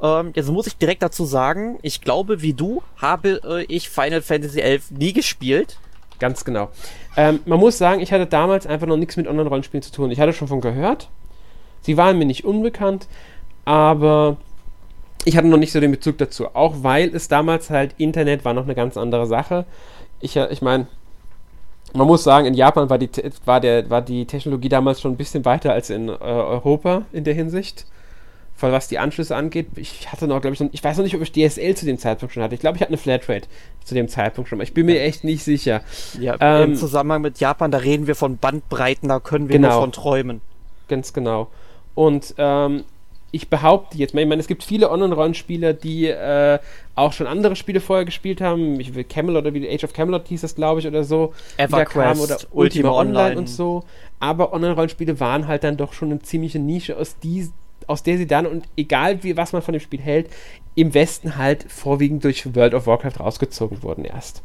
Speaker 1: Ähm, jetzt muss ich direkt dazu sagen, ich glaube, wie du habe äh, ich Final Fantasy XI nie gespielt.
Speaker 2: Ganz genau. Ähm, man muss sagen, ich hatte damals einfach noch nichts mit Online-Rollenspielen zu tun. Ich hatte schon von gehört. Sie waren mir nicht unbekannt, aber ich hatte noch nicht so den Bezug dazu, auch weil es damals halt Internet war noch eine ganz andere Sache. Ich, äh, ich meine, man muss sagen, in Japan war die, war, der, war die Technologie damals schon ein bisschen weiter als in äh, Europa in der Hinsicht. Von was die Anschlüsse angeht. Ich hatte noch, glaube ich, noch, ich weiß noch nicht, ob ich DSL zu dem Zeitpunkt schon hatte. Ich glaube, ich hatte eine Flatrate zu dem Zeitpunkt schon. Ich bin mir echt nicht sicher.
Speaker 1: Ja, ähm, im Zusammenhang mit Japan, da reden wir von Bandbreiten, da können wir genau, nur von träumen.
Speaker 2: Ganz genau. Und ähm, ich behaupte jetzt mal, ich meine, es gibt viele Online-Rollenspieler, die äh, auch schon andere Spiele vorher gespielt haben. Ich will Camelot oder wie Age of Camelot hieß das, glaube ich, oder so.
Speaker 1: EverQuest
Speaker 2: oder Ultima, Ultima Online. Online und so. Aber Online-Rollenspiele waren halt dann doch schon eine ziemliche Nische, aus, die, aus der sie dann, und egal wie, was man von dem Spiel hält, im Westen halt vorwiegend durch World of Warcraft rausgezogen wurden erst.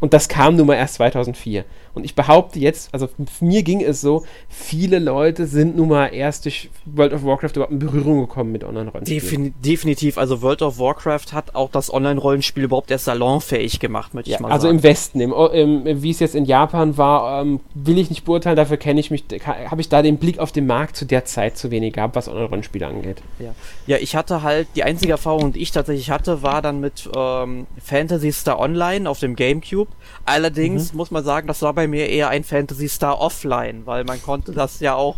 Speaker 2: Und das kam nun mal erst 2004. Und ich behaupte jetzt, also mir ging es so, viele Leute sind nun mal erst durch World of Warcraft überhaupt in Berührung gekommen mit Online-Rollenspielen.
Speaker 1: Defin definitiv, also World of Warcraft hat auch das Online-Rollenspiel überhaupt erst salonfähig gemacht, möchte
Speaker 2: ja,
Speaker 1: ich mal
Speaker 2: also
Speaker 1: sagen.
Speaker 2: im Westen, im, im, wie es jetzt in Japan war, ähm, will ich nicht beurteilen, dafür kenne ich mich, habe ich da den Blick auf den Markt zu der Zeit zu wenig gehabt, was Online-Rollenspiele angeht.
Speaker 1: Ja. ja, ich hatte halt, die einzige Erfahrung, die ich tatsächlich hatte, war dann mit ähm, Fantasy Star Online auf dem Gamecube. Allerdings mhm. muss man sagen, das war bei mir eher ein Fantasy Star Offline, weil man konnte das ja auch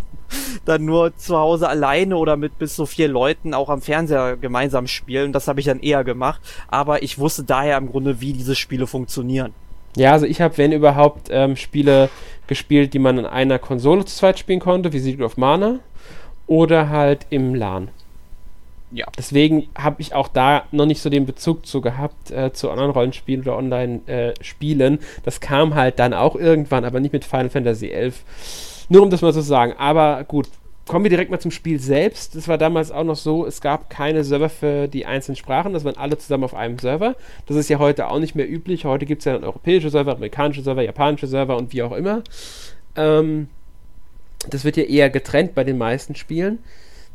Speaker 1: dann nur zu Hause alleine oder mit bis zu vier Leuten auch am Fernseher gemeinsam spielen. Das habe ich dann eher gemacht. Aber ich wusste daher im Grunde, wie diese Spiele funktionieren.
Speaker 2: Ja, also ich habe, wenn überhaupt, ähm, Spiele gespielt, die man an einer Konsole zu zweit spielen konnte, wie Secret of Mana, oder halt im LAN. Ja. Deswegen habe ich auch da noch nicht so den Bezug zu gehabt, äh, zu anderen Rollenspielen oder Online-Spielen. Äh, das kam halt dann auch irgendwann, aber nicht mit Final Fantasy XI. Nur um das mal so zu sagen. Aber gut, kommen wir direkt mal zum Spiel selbst. Das war damals auch noch so, es gab keine Server für die einzelnen Sprachen, das waren alle zusammen auf einem Server. Das ist ja heute auch nicht mehr üblich. Heute gibt es ja europäische Server, amerikanische Server, japanische Server und wie auch immer. Ähm, das wird ja eher getrennt bei den meisten Spielen.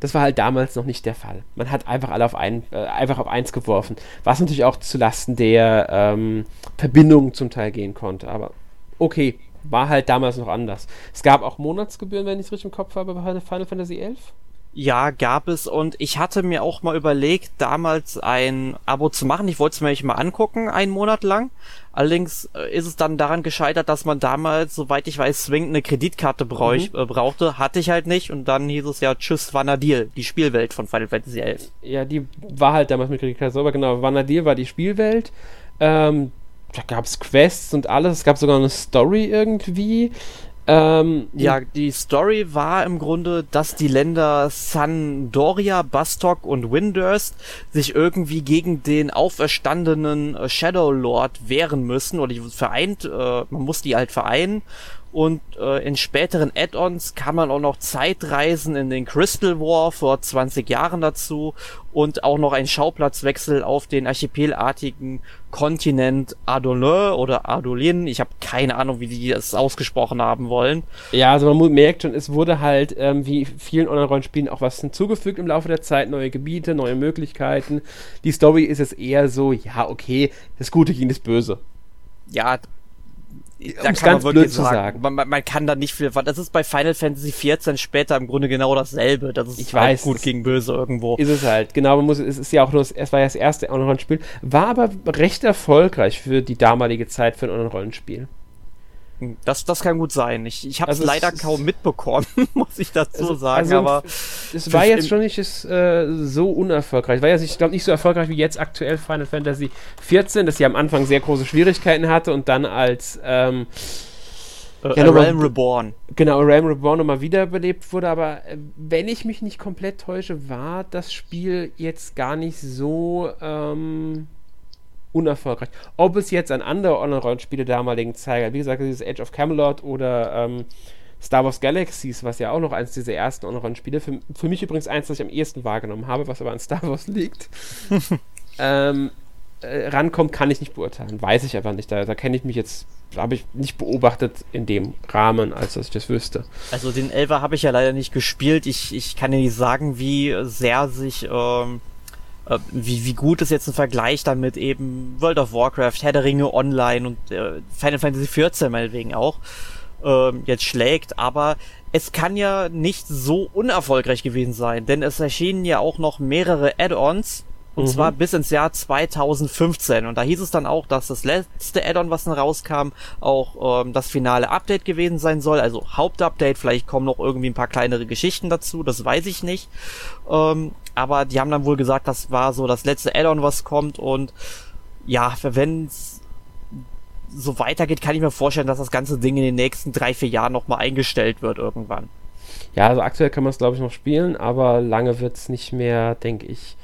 Speaker 2: Das war halt damals noch nicht der Fall. Man hat einfach alle auf, ein, äh, einfach auf eins geworfen, was natürlich auch zulasten der ähm, Verbindungen zum Teil gehen konnte. Aber okay, war halt damals noch anders. Es gab auch Monatsgebühren, wenn ich es richtig im Kopf habe, bei Final Fantasy XI.
Speaker 1: Ja, gab es und ich hatte mir auch mal überlegt, damals ein Abo zu machen. Ich wollte es mir mal angucken, einen Monat lang. Allerdings äh, ist es dann daran gescheitert, dass man damals, soweit ich weiß, zwingend eine Kreditkarte brauch, mhm. äh, brauchte. Hatte ich halt nicht und dann hieß es ja Tschüss Vanadil, die Spielwelt von Final Fantasy XI.
Speaker 2: Ja, die war halt damals mit Kreditkarte sauber, genau. Vanadil war die Spielwelt. Ähm, da gab es Quests und alles. Es gab sogar eine Story irgendwie.
Speaker 1: Ähm, ja, die Story war im Grunde, dass die Länder Sandoria, Bastok und Windurst sich irgendwie gegen den auferstandenen äh, Shadow Lord wehren müssen. Oder die vereint, äh, man muss die halt vereinen und äh, in späteren Add-ons kann man auch noch Zeitreisen in den Crystal War vor 20 Jahren dazu und auch noch ein Schauplatzwechsel auf den archipelartigen Kontinent Adolin oder Adolin. Ich habe keine Ahnung, wie die das ausgesprochen haben wollen.
Speaker 2: Ja, also man merkt schon, es wurde halt ähm, wie vielen Online-Rollenspielen auch was hinzugefügt im Laufe der Zeit, neue Gebiete, neue Möglichkeiten. Die Story ist es eher so, ja, okay, das Gute gegen das Böse.
Speaker 1: Ja, da kann ganz man wirklich sagen, sagen. Man, man, man, kann da nicht viel. Das ist bei Final Fantasy XIV später im Grunde genau dasselbe. Das ist
Speaker 2: ich halt weiß,
Speaker 1: gut gegen böse irgendwo.
Speaker 2: Ist es halt. Genau, man muss, es ist ja auch nur, es war ja das erste Online-Rollenspiel, war aber recht erfolgreich für die damalige Zeit für ein Online-Rollenspiel.
Speaker 1: Das, das kann gut sein. Ich, ich habe es also leider kaum mitbekommen, muss ich dazu also, sagen.
Speaker 2: Also
Speaker 1: aber
Speaker 2: es war jetzt schon nicht äh, so unerfolgreich. War ja, ich glaube, nicht so erfolgreich wie jetzt aktuell Final Fantasy XIV, das ja am Anfang sehr große Schwierigkeiten hatte und dann als ähm,
Speaker 1: äh, ja, Realm Reborn.
Speaker 2: Genau, Realm Reborn nochmal wiederbelebt wurde, aber äh, wenn ich mich nicht komplett täusche, war das Spiel jetzt gar nicht so ähm, unerfolgreich. Ob es jetzt an andere Online-Rollenspiele damaligen Zeit, wie gesagt, dieses Age of Camelot oder ähm, Star Wars Galaxies, was ja auch noch eins dieser ersten Online-Rollenspiele, für, für mich übrigens eins, das ich am ehesten wahrgenommen habe, was aber an Star Wars liegt, ähm, äh, rankommt, kann ich nicht beurteilen. Weiß ich aber nicht. Da, da kenne ich mich jetzt, habe ich nicht beobachtet in dem Rahmen, als dass ich das wüsste.
Speaker 1: Also den Elver habe ich ja leider nicht gespielt. Ich, ich kann dir nicht sagen, wie sehr sich ähm, äh, wie, wie gut ist jetzt ein Vergleich dann mit eben World of Warcraft, Herr der Ringe Online und äh, Final Fantasy XIV meinetwegen auch äh, jetzt schlägt, aber es kann ja nicht so unerfolgreich gewesen sein, denn es erschienen ja auch noch mehrere Add-ons, und mhm. zwar bis ins Jahr 2015. Und da hieß es dann auch, dass das letzte Add-on, was dann rauskam, auch ähm, das finale Update gewesen sein soll. Also Hauptupdate, vielleicht kommen noch irgendwie ein paar kleinere Geschichten dazu, das weiß ich nicht. Ähm, aber die haben dann wohl gesagt, das war so das letzte Add-on, was kommt. Und ja, wenn es so weitergeht, kann ich mir vorstellen, dass das ganze Ding in den nächsten drei, vier Jahren nochmal eingestellt wird irgendwann.
Speaker 2: Ja, also aktuell kann man es glaube ich noch spielen, aber lange wird es nicht mehr, denke ich,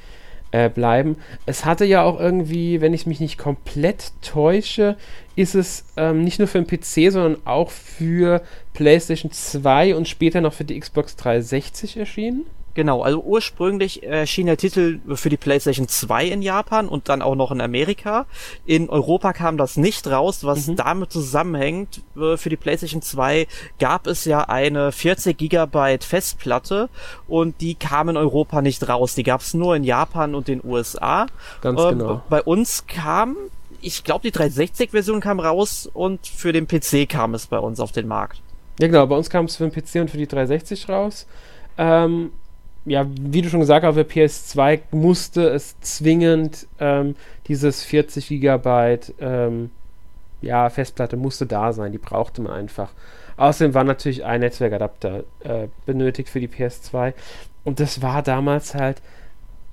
Speaker 2: äh, bleiben. Es hatte ja auch irgendwie, wenn ich mich nicht komplett täusche, ist es ähm, nicht nur für den PC, sondern auch für PlayStation 2 und später noch für die Xbox 360 erschienen.
Speaker 1: Genau, also ursprünglich erschien der Titel für die PlayStation 2 in Japan und dann auch noch in Amerika. In Europa kam das nicht raus, was mhm. damit zusammenhängt. Äh, für die PlayStation 2 gab es ja eine 40 Gigabyte Festplatte und die kam in Europa nicht raus. Die gab es nur in Japan und den USA.
Speaker 2: Ganz äh, genau.
Speaker 1: Bei uns kam ich glaube, die 360-Version kam raus und für den PC kam es bei uns auf den Markt.
Speaker 2: Ja, genau, bei uns kam es für den PC und für die 360 raus. Ähm, ja, wie du schon gesagt hast, auf der PS2 musste es zwingend ähm, dieses 40 Gigabyte ähm, ja, Festplatte musste da sein, die brauchte man einfach. Außerdem war natürlich ein Netzwerkadapter äh, benötigt für die PS2 und das war damals halt,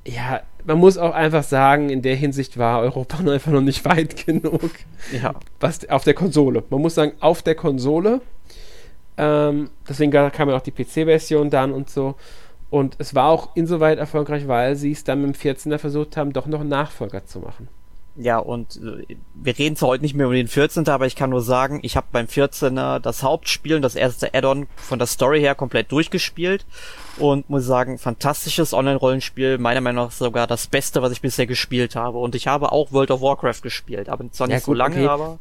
Speaker 2: ja, man muss auch einfach sagen, in der Hinsicht war Europa einfach noch nicht weit genug. Ja. Was, auf der Konsole. Man muss sagen, auf der Konsole. Ähm, deswegen kam ja auch die PC-Version dann und so. Und es war auch insoweit erfolgreich, weil sie es dann mit dem 14er versucht haben, doch noch einen Nachfolger zu machen.
Speaker 1: Ja, und äh, wir reden zwar heute nicht mehr über den 14. aber ich kann nur sagen, ich habe beim 14er das Hauptspiel und das erste Add-on von der Story her komplett durchgespielt und muss sagen, fantastisches Online-Rollenspiel, meiner Meinung nach sogar das Beste, was ich bisher gespielt habe. Und ich habe auch World of Warcraft gespielt, aber zwar nicht ja, gut, so lange, okay. aber.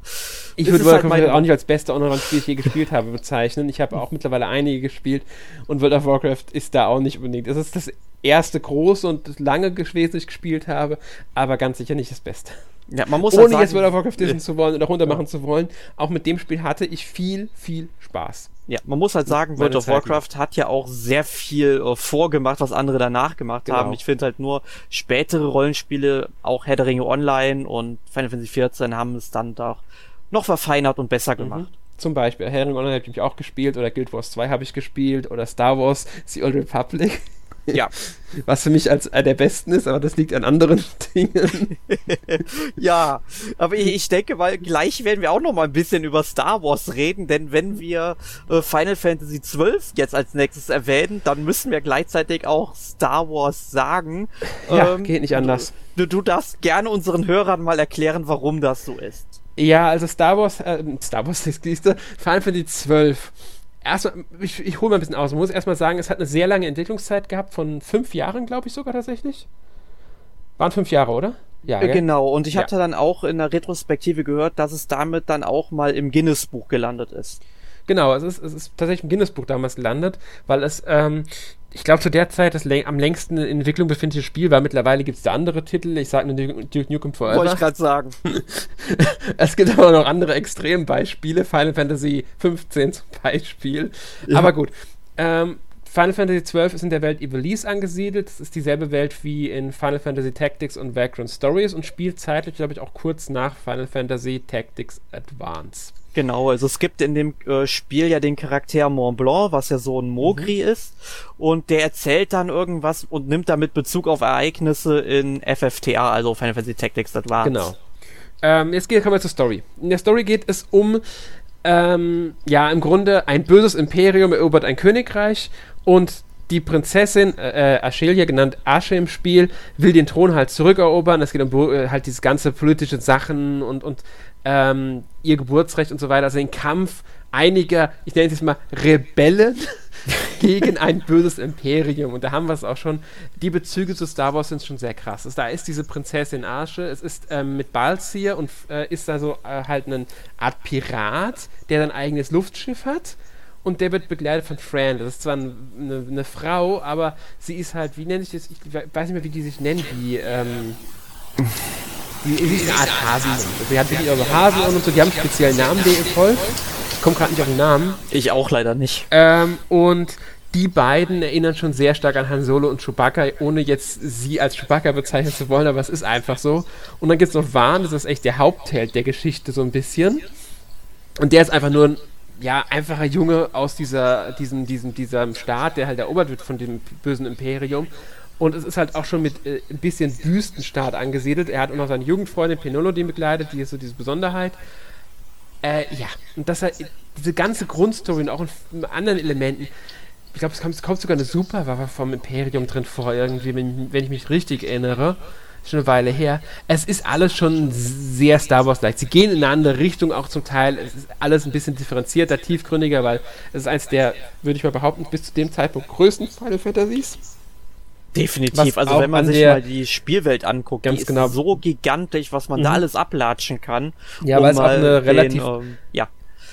Speaker 2: Ich würde World of halt Warcraft auch nicht als beste Online-Rollenspiel, das ich je gespielt habe, bezeichnen. Ich habe auch mittlerweile einige gespielt und World of Warcraft ist da auch nicht unbedingt. Es ist das erste große und lange gewesen, das ich gespielt habe, aber ganz sicher nicht das Beste.
Speaker 1: Ja, man muss
Speaker 2: Ohne halt sagen, jetzt World of Warcraft wissen zu wollen oder runtermachen ja. zu wollen, auch mit dem Spiel hatte ich viel, viel Spaß.
Speaker 1: Ja, man muss halt sagen, World of Warcraft hat ja auch sehr viel äh, vorgemacht, was andere danach gemacht genau. haben. Ich finde halt nur spätere Rollenspiele, auch Herr der Ringe Online und Final Fantasy XIV haben es dann doch noch verfeinert und besser mhm. gemacht. Mhm.
Speaker 2: Zum Beispiel Herr der Ringe Online habe ich auch gespielt oder Guild Wars 2 habe ich gespielt oder Star Wars The Old Republic.
Speaker 1: Ja.
Speaker 2: Was für mich als einer der besten ist, aber das liegt an anderen Dingen.
Speaker 1: ja, aber ich, ich, denke weil gleich werden wir auch noch mal ein bisschen über Star Wars reden, denn wenn wir äh, Final Fantasy XII jetzt als nächstes erwähnen, dann müssen wir gleichzeitig auch Star Wars sagen.
Speaker 2: Ja, ähm, geht nicht anders.
Speaker 1: Du, du darfst gerne unseren Hörern mal erklären, warum das so ist.
Speaker 2: Ja, also Star Wars, äh, Star Wars, das Final Fantasy XII erstmal, ich, ich hole mal ein bisschen aus. Man muss erstmal sagen, es hat eine sehr lange Entwicklungszeit gehabt, von fünf Jahren, glaube ich sogar tatsächlich. Waren fünf Jahre, oder?
Speaker 1: Ja, äh, genau. Und ich ja. hatte dann auch in der Retrospektive gehört, dass es damit dann auch mal im Guinness-Buch gelandet ist.
Speaker 2: Genau, es ist, es ist tatsächlich im Guinness-Buch damals gelandet, weil es ähm, ich glaube, zu der Zeit das am längsten in Entwicklung befindliche Spiel war. Mittlerweile gibt es da andere Titel. Ich sage nur Duke Nukem Forever.
Speaker 1: Wollte ich gerade sagen.
Speaker 2: es gibt aber noch andere Extrembeispiele. Final Fantasy 15 zum Beispiel. Ja. Aber gut. Ähm, Final Fantasy XII ist in der Welt Ivalice angesiedelt. Es ist dieselbe Welt wie in Final Fantasy Tactics und Vagrant Stories und spielt zeitlich, glaube ich, auch kurz nach Final Fantasy Tactics Advance.
Speaker 1: Genau, also es gibt in dem äh, Spiel ja den Charakter Mont Blanc, was ja so ein Mogri mhm. ist, und der erzählt dann irgendwas und nimmt damit Bezug auf Ereignisse in FFTA, also Final Fantasy Tactics Advance.
Speaker 2: Genau. Ähm, jetzt kommen wir zur Story. In der Story geht es um, ähm, ja, im Grunde ein böses Imperium erobert ein Königreich und die Prinzessin äh, äh Ashelia, genannt Asche im Spiel, will den Thron halt zurückerobern. Es geht um äh, halt diese ganze politische Sachen und, und ähm, ihr Geburtsrecht und so weiter, also den Kampf einiger, ich nenne es jetzt mal Rebellen gegen ein böses Imperium. Und da haben wir es auch schon. Die Bezüge zu Star Wars sind schon sehr krass. Also da ist diese Prinzessin Arsche, es ist ähm, mit Balzir und äh, ist da so äh, halt eine Art Pirat, der sein eigenes Luftschiff hat. Und der wird begleitet von Fran. Das ist zwar eine, eine Frau, aber sie ist halt, wie nenne ich das? Ich weiß nicht mehr, wie die sich nennen, die, ähm, die, die ist eine Art Hasen. Also die hat wirklich also Hasen und so, die haben einen speziellen Namen, der ihr folgt. Ich komme gerade nicht auf den Namen.
Speaker 1: Ich auch leider nicht.
Speaker 2: Ähm, und die beiden erinnern schon sehr stark an Han Solo und Chewbacca, ohne jetzt sie als Chewbacca bezeichnen zu wollen, aber es ist einfach so. Und dann gibt es noch Vahn, das ist echt der Hauptheld der Geschichte so ein bisschen. Und der ist einfach nur ein ja, einfacher Junge aus dieser, diesem, diesem, diesem Staat, der halt erobert wird von dem bösen Imperium. Und es ist halt auch schon mit äh, ein bisschen Wüstenstaat angesiedelt. Er hat auch noch seine Jugendfreundin Penolo, die begleitet, die ist so diese Besonderheit. Äh, ja, und das halt, diese ganze Grundstory und auch in anderen Elementen. Ich glaube, es kommt, kommt, sogar eine Superwaffe vom Imperium drin vor, irgendwie, wenn, wenn ich mich richtig erinnere. Schon eine Weile her. Es ist alles schon sehr Star Wars-like. Sie gehen in eine andere Richtung auch zum Teil. Es ist alles ein bisschen differenzierter, tiefgründiger, weil es ist eins der, würde ich mal behaupten, bis zu dem Zeitpunkt größten Final Fantasies.
Speaker 1: Definitiv. Also wenn man sich mal die Spielwelt anguckt,
Speaker 2: ganz
Speaker 1: die ist
Speaker 2: genau.
Speaker 1: so gigantisch, was man
Speaker 2: Mhm.
Speaker 1: da alles ablatschen kann.
Speaker 2: Ja,
Speaker 1: um
Speaker 2: weil es auch eine relativ.
Speaker 1: ähm, ja,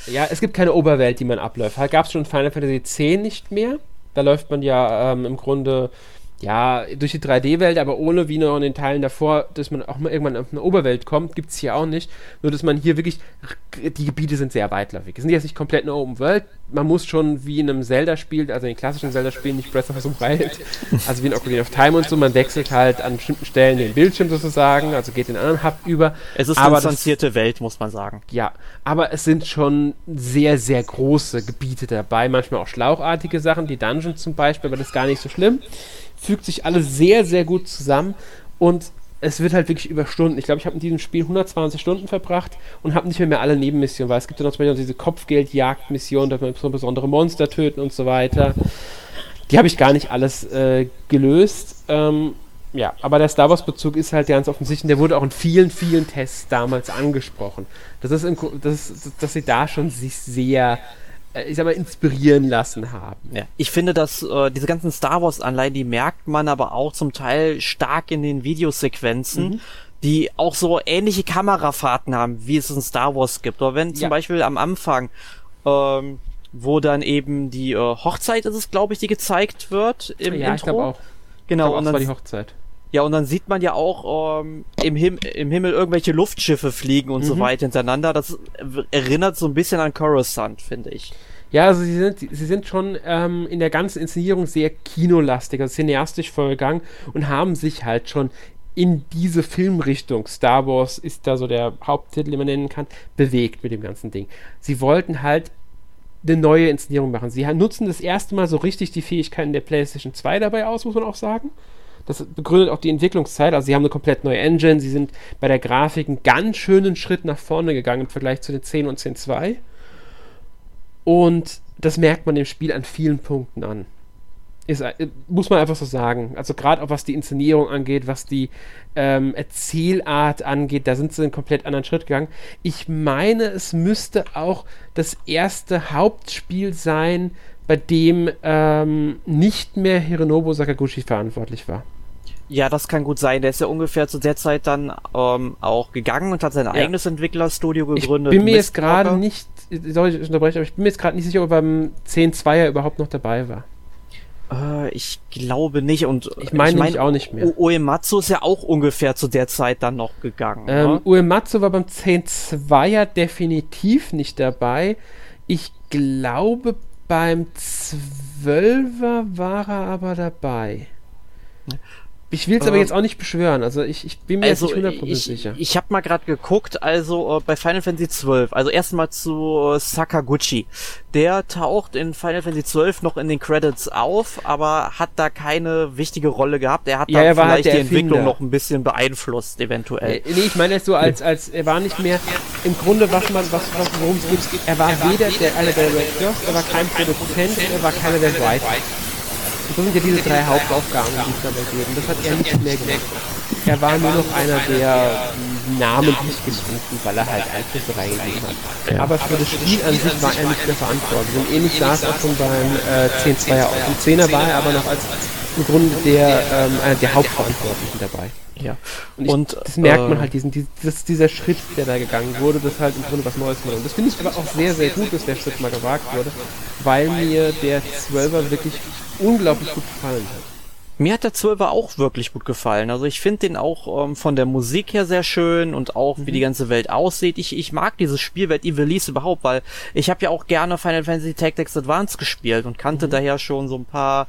Speaker 2: Ja, es gibt keine Oberwelt, die man abläuft. Gab es schon in Final Fantasy X nicht mehr. Da läuft man ja ähm, im Grunde ja durch die 3D-Welt, aber ohne wie noch in den Teilen davor, dass man auch mal irgendwann auf eine Oberwelt kommt, gibt es hier auch nicht. Nur dass man hier wirklich, die Gebiete sind sehr weitläufig. Es sind jetzt nicht komplett eine Open World. Man muss schon wie in einem Zelda-Spiel, also in den klassischen Zelda-Spielen, nicht Breath of the Wild, also wie in Ocarina of Time und so, man wechselt halt an bestimmten Stellen den Bildschirm sozusagen, also geht einen anderen Hub über.
Speaker 1: es ist
Speaker 2: Aber
Speaker 1: eine distanzierte Welt, muss man sagen.
Speaker 2: Ja, aber es sind schon sehr, sehr große Gebiete dabei. Manchmal auch schlauchartige Sachen, die Dungeons zum Beispiel, aber das ist gar nicht so schlimm. Fügt sich alles sehr, sehr gut zusammen und es wird halt wirklich über Stunden. Ich glaube, ich habe in diesem Spiel 120 Stunden verbracht und habe nicht mehr, mehr alle Nebenmissionen, weil es gibt ja noch zum Beispiel diese Kopfgeldjagdmission, da man so besondere Monster töten und so weiter. Die habe ich gar nicht alles äh, gelöst. Ähm, ja, aber der Star Wars-Bezug ist halt ganz offensichtlich. Der wurde auch in vielen, vielen Tests damals angesprochen. Das ist, im, das, dass, dass sie da schon sich sehr, ich sag mal, inspirieren lassen haben.
Speaker 1: Ja. Ich finde, dass äh, diese ganzen Star Wars Anleihen, die merkt man aber auch zum Teil stark in den Videosequenzen,
Speaker 2: Mhm.
Speaker 1: die auch so ähnliche Kamerafahrten haben, wie es in Star Wars gibt. Oder wenn zum
Speaker 2: Ja.
Speaker 1: Beispiel am Anfang, ähm, wo dann eben die äh, Hochzeit ist es, glaube ich, die gezeigt wird im
Speaker 2: ja, ich
Speaker 1: Intro.
Speaker 2: glaube auch.
Speaker 1: Genau,
Speaker 2: ich auch,
Speaker 1: und
Speaker 2: es war die
Speaker 1: dann,
Speaker 2: Hochzeit.
Speaker 1: Ja, und dann sieht man ja auch ähm, im, Him im Himmel irgendwelche Luftschiffe fliegen und so
Speaker 2: Mhm.
Speaker 1: weiter hintereinander. Das erinnert so ein bisschen an Coruscant, finde ich.
Speaker 2: Ja, also sie sind, sie sind schon ähm, in der ganzen Inszenierung sehr kinolastig, also cineastisch vorgegangen und haben sich halt schon in diese Filmrichtung, Star Wars ist da so der Haupttitel, den man nennen kann, bewegt mit dem ganzen Ding. Sie wollten halt eine neue Inszenierung machen. Sie nutzen das erste Mal so richtig die Fähigkeiten der PlayStation 2 dabei aus, muss man auch sagen. Das begründet auch die Entwicklungszeit. Also sie haben eine komplett neue Engine. Sie sind bei der Grafik einen ganz schönen Schritt nach vorne gegangen im Vergleich zu den 10 und 10.2. Und das merkt man dem Spiel an vielen Punkten an. Ist, äh, muss man einfach so sagen. Also gerade auch was die Inszenierung angeht, was die ähm, Erzählart angeht, da sind sie einen komplett anderen Schritt gegangen. Ich meine, es müsste auch das erste Hauptspiel sein, bei dem ähm, nicht mehr Hironobu Sakaguchi verantwortlich war.
Speaker 1: Ja, das kann gut sein. Der ist ja ungefähr zu der Zeit dann ähm, auch gegangen und hat sein eigenes Entwicklerstudio
Speaker 2: Ich
Speaker 1: gegründet.
Speaker 2: bin mir jetzt gerade nicht, sorry, ich unterbreche, aber ich bin mir jetzt gerade nicht sicher, ob er beim 10.2er überhaupt noch dabei war.
Speaker 1: Äh, ich glaube nicht. Und
Speaker 2: Ich meine nämlich auch nicht mehr.
Speaker 1: Uematsu ist ja auch ungefähr zu der Zeit dann noch gegangen.
Speaker 2: Ähm,
Speaker 1: ne?
Speaker 2: Uematsu war beim 10.2er definitiv nicht dabei. Ich glaube, beim 12er war er aber dabei. Ich will es aber
Speaker 1: Ähm,
Speaker 2: jetzt auch nicht beschwören. Also ich, ich bin mir
Speaker 1: Also
Speaker 2: jetzt nicht 100%
Speaker 1: ich,
Speaker 2: sicher.
Speaker 1: ich habe mal gerade geguckt, also äh, bei Final Fantasy XII, also erstmal zu äh, Sakaguchi. Der taucht in Final Fantasy XII noch in den Credits auf, aber hat da keine wichtige Rolle gehabt. Er hat
Speaker 2: Ja,
Speaker 1: da
Speaker 2: er halt
Speaker 1: vielleicht
Speaker 2: der
Speaker 1: die Entwicklung noch ein bisschen beeinflusst, eventuell.
Speaker 2: Äh, nee, ich meine so als, als er war nicht mehr im Grunde, was man, was, was worum es geht, er war weder der, einer der Directors, er war kein Produzent, er war keiner der Writer. Und das sind ja diese drei Hauptaufgaben, die es dabei. Und das hat er nicht mehr gemacht. Er war nur noch einer der namentlich genannten, weil er halt Einflüsse reingegeben hat. Aber für das Spiel an sich war er nicht mehr verantwortlich. Und ähnlich sah es auch schon beim äh, 10-2er aus. Im 10er war er aber noch als im Grunde der, ähm, einer der Hauptverantwortlichen dabei.
Speaker 1: ja.
Speaker 2: Und, ich,
Speaker 1: Und,
Speaker 2: das merkt man
Speaker 1: äh,
Speaker 2: halt, diesen, dieses, dieser Schritt, der da gegangen wurde, das halt im Grunde was Neues war. Und das finde ich aber auch sehr, sehr gut, dass der Schritt mal gewagt wurde, weil mir der 12er wirklich unglaublich gut gefallen hat.
Speaker 1: Mir hat der Zwölfer auch wirklich gut gefallen. Also ich finde den auch ähm, von der Musik her sehr schön und auch wie die ganze Welt aussieht. Ich, ich mag dieses Spielwelt Evil Release überhaupt, weil ich habe ja auch gerne Final Fantasy Tactics Advance gespielt und kannte daher schon so ein paar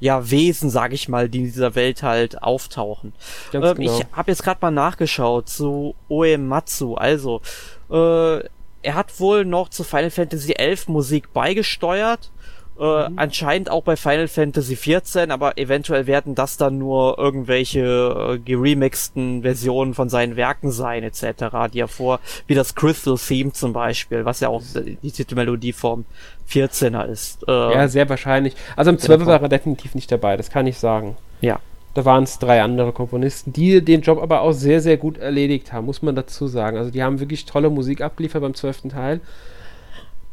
Speaker 1: ja Wesen, sag ich mal, die in dieser Welt halt auftauchen. Ähm,
Speaker 2: genau.
Speaker 1: Ich habe jetzt gerade mal nachgeschaut zu Uematsu. Also äh, er hat wohl noch zu Final Fantasy 11 Musik beigesteuert. Äh,
Speaker 2: Mhm.
Speaker 1: Anscheinend auch bei Final Fantasy 14, aber eventuell werden das dann nur irgendwelche äh, geremixten Versionen von seinen Werken sein, etc., die er vor, wie das Crystal Theme zum Beispiel, was ja auch die Titelmelodie vom 14er ist. Äh,
Speaker 2: Ja, sehr wahrscheinlich. Also im 12er war er definitiv nicht dabei, das kann ich sagen.
Speaker 1: ja.
Speaker 2: Da waren es drei andere Komponisten, die den Job aber auch sehr, sehr gut erledigt haben, muss man dazu sagen. Also die haben wirklich tolle Musik abgeliefert beim zwölften Teil.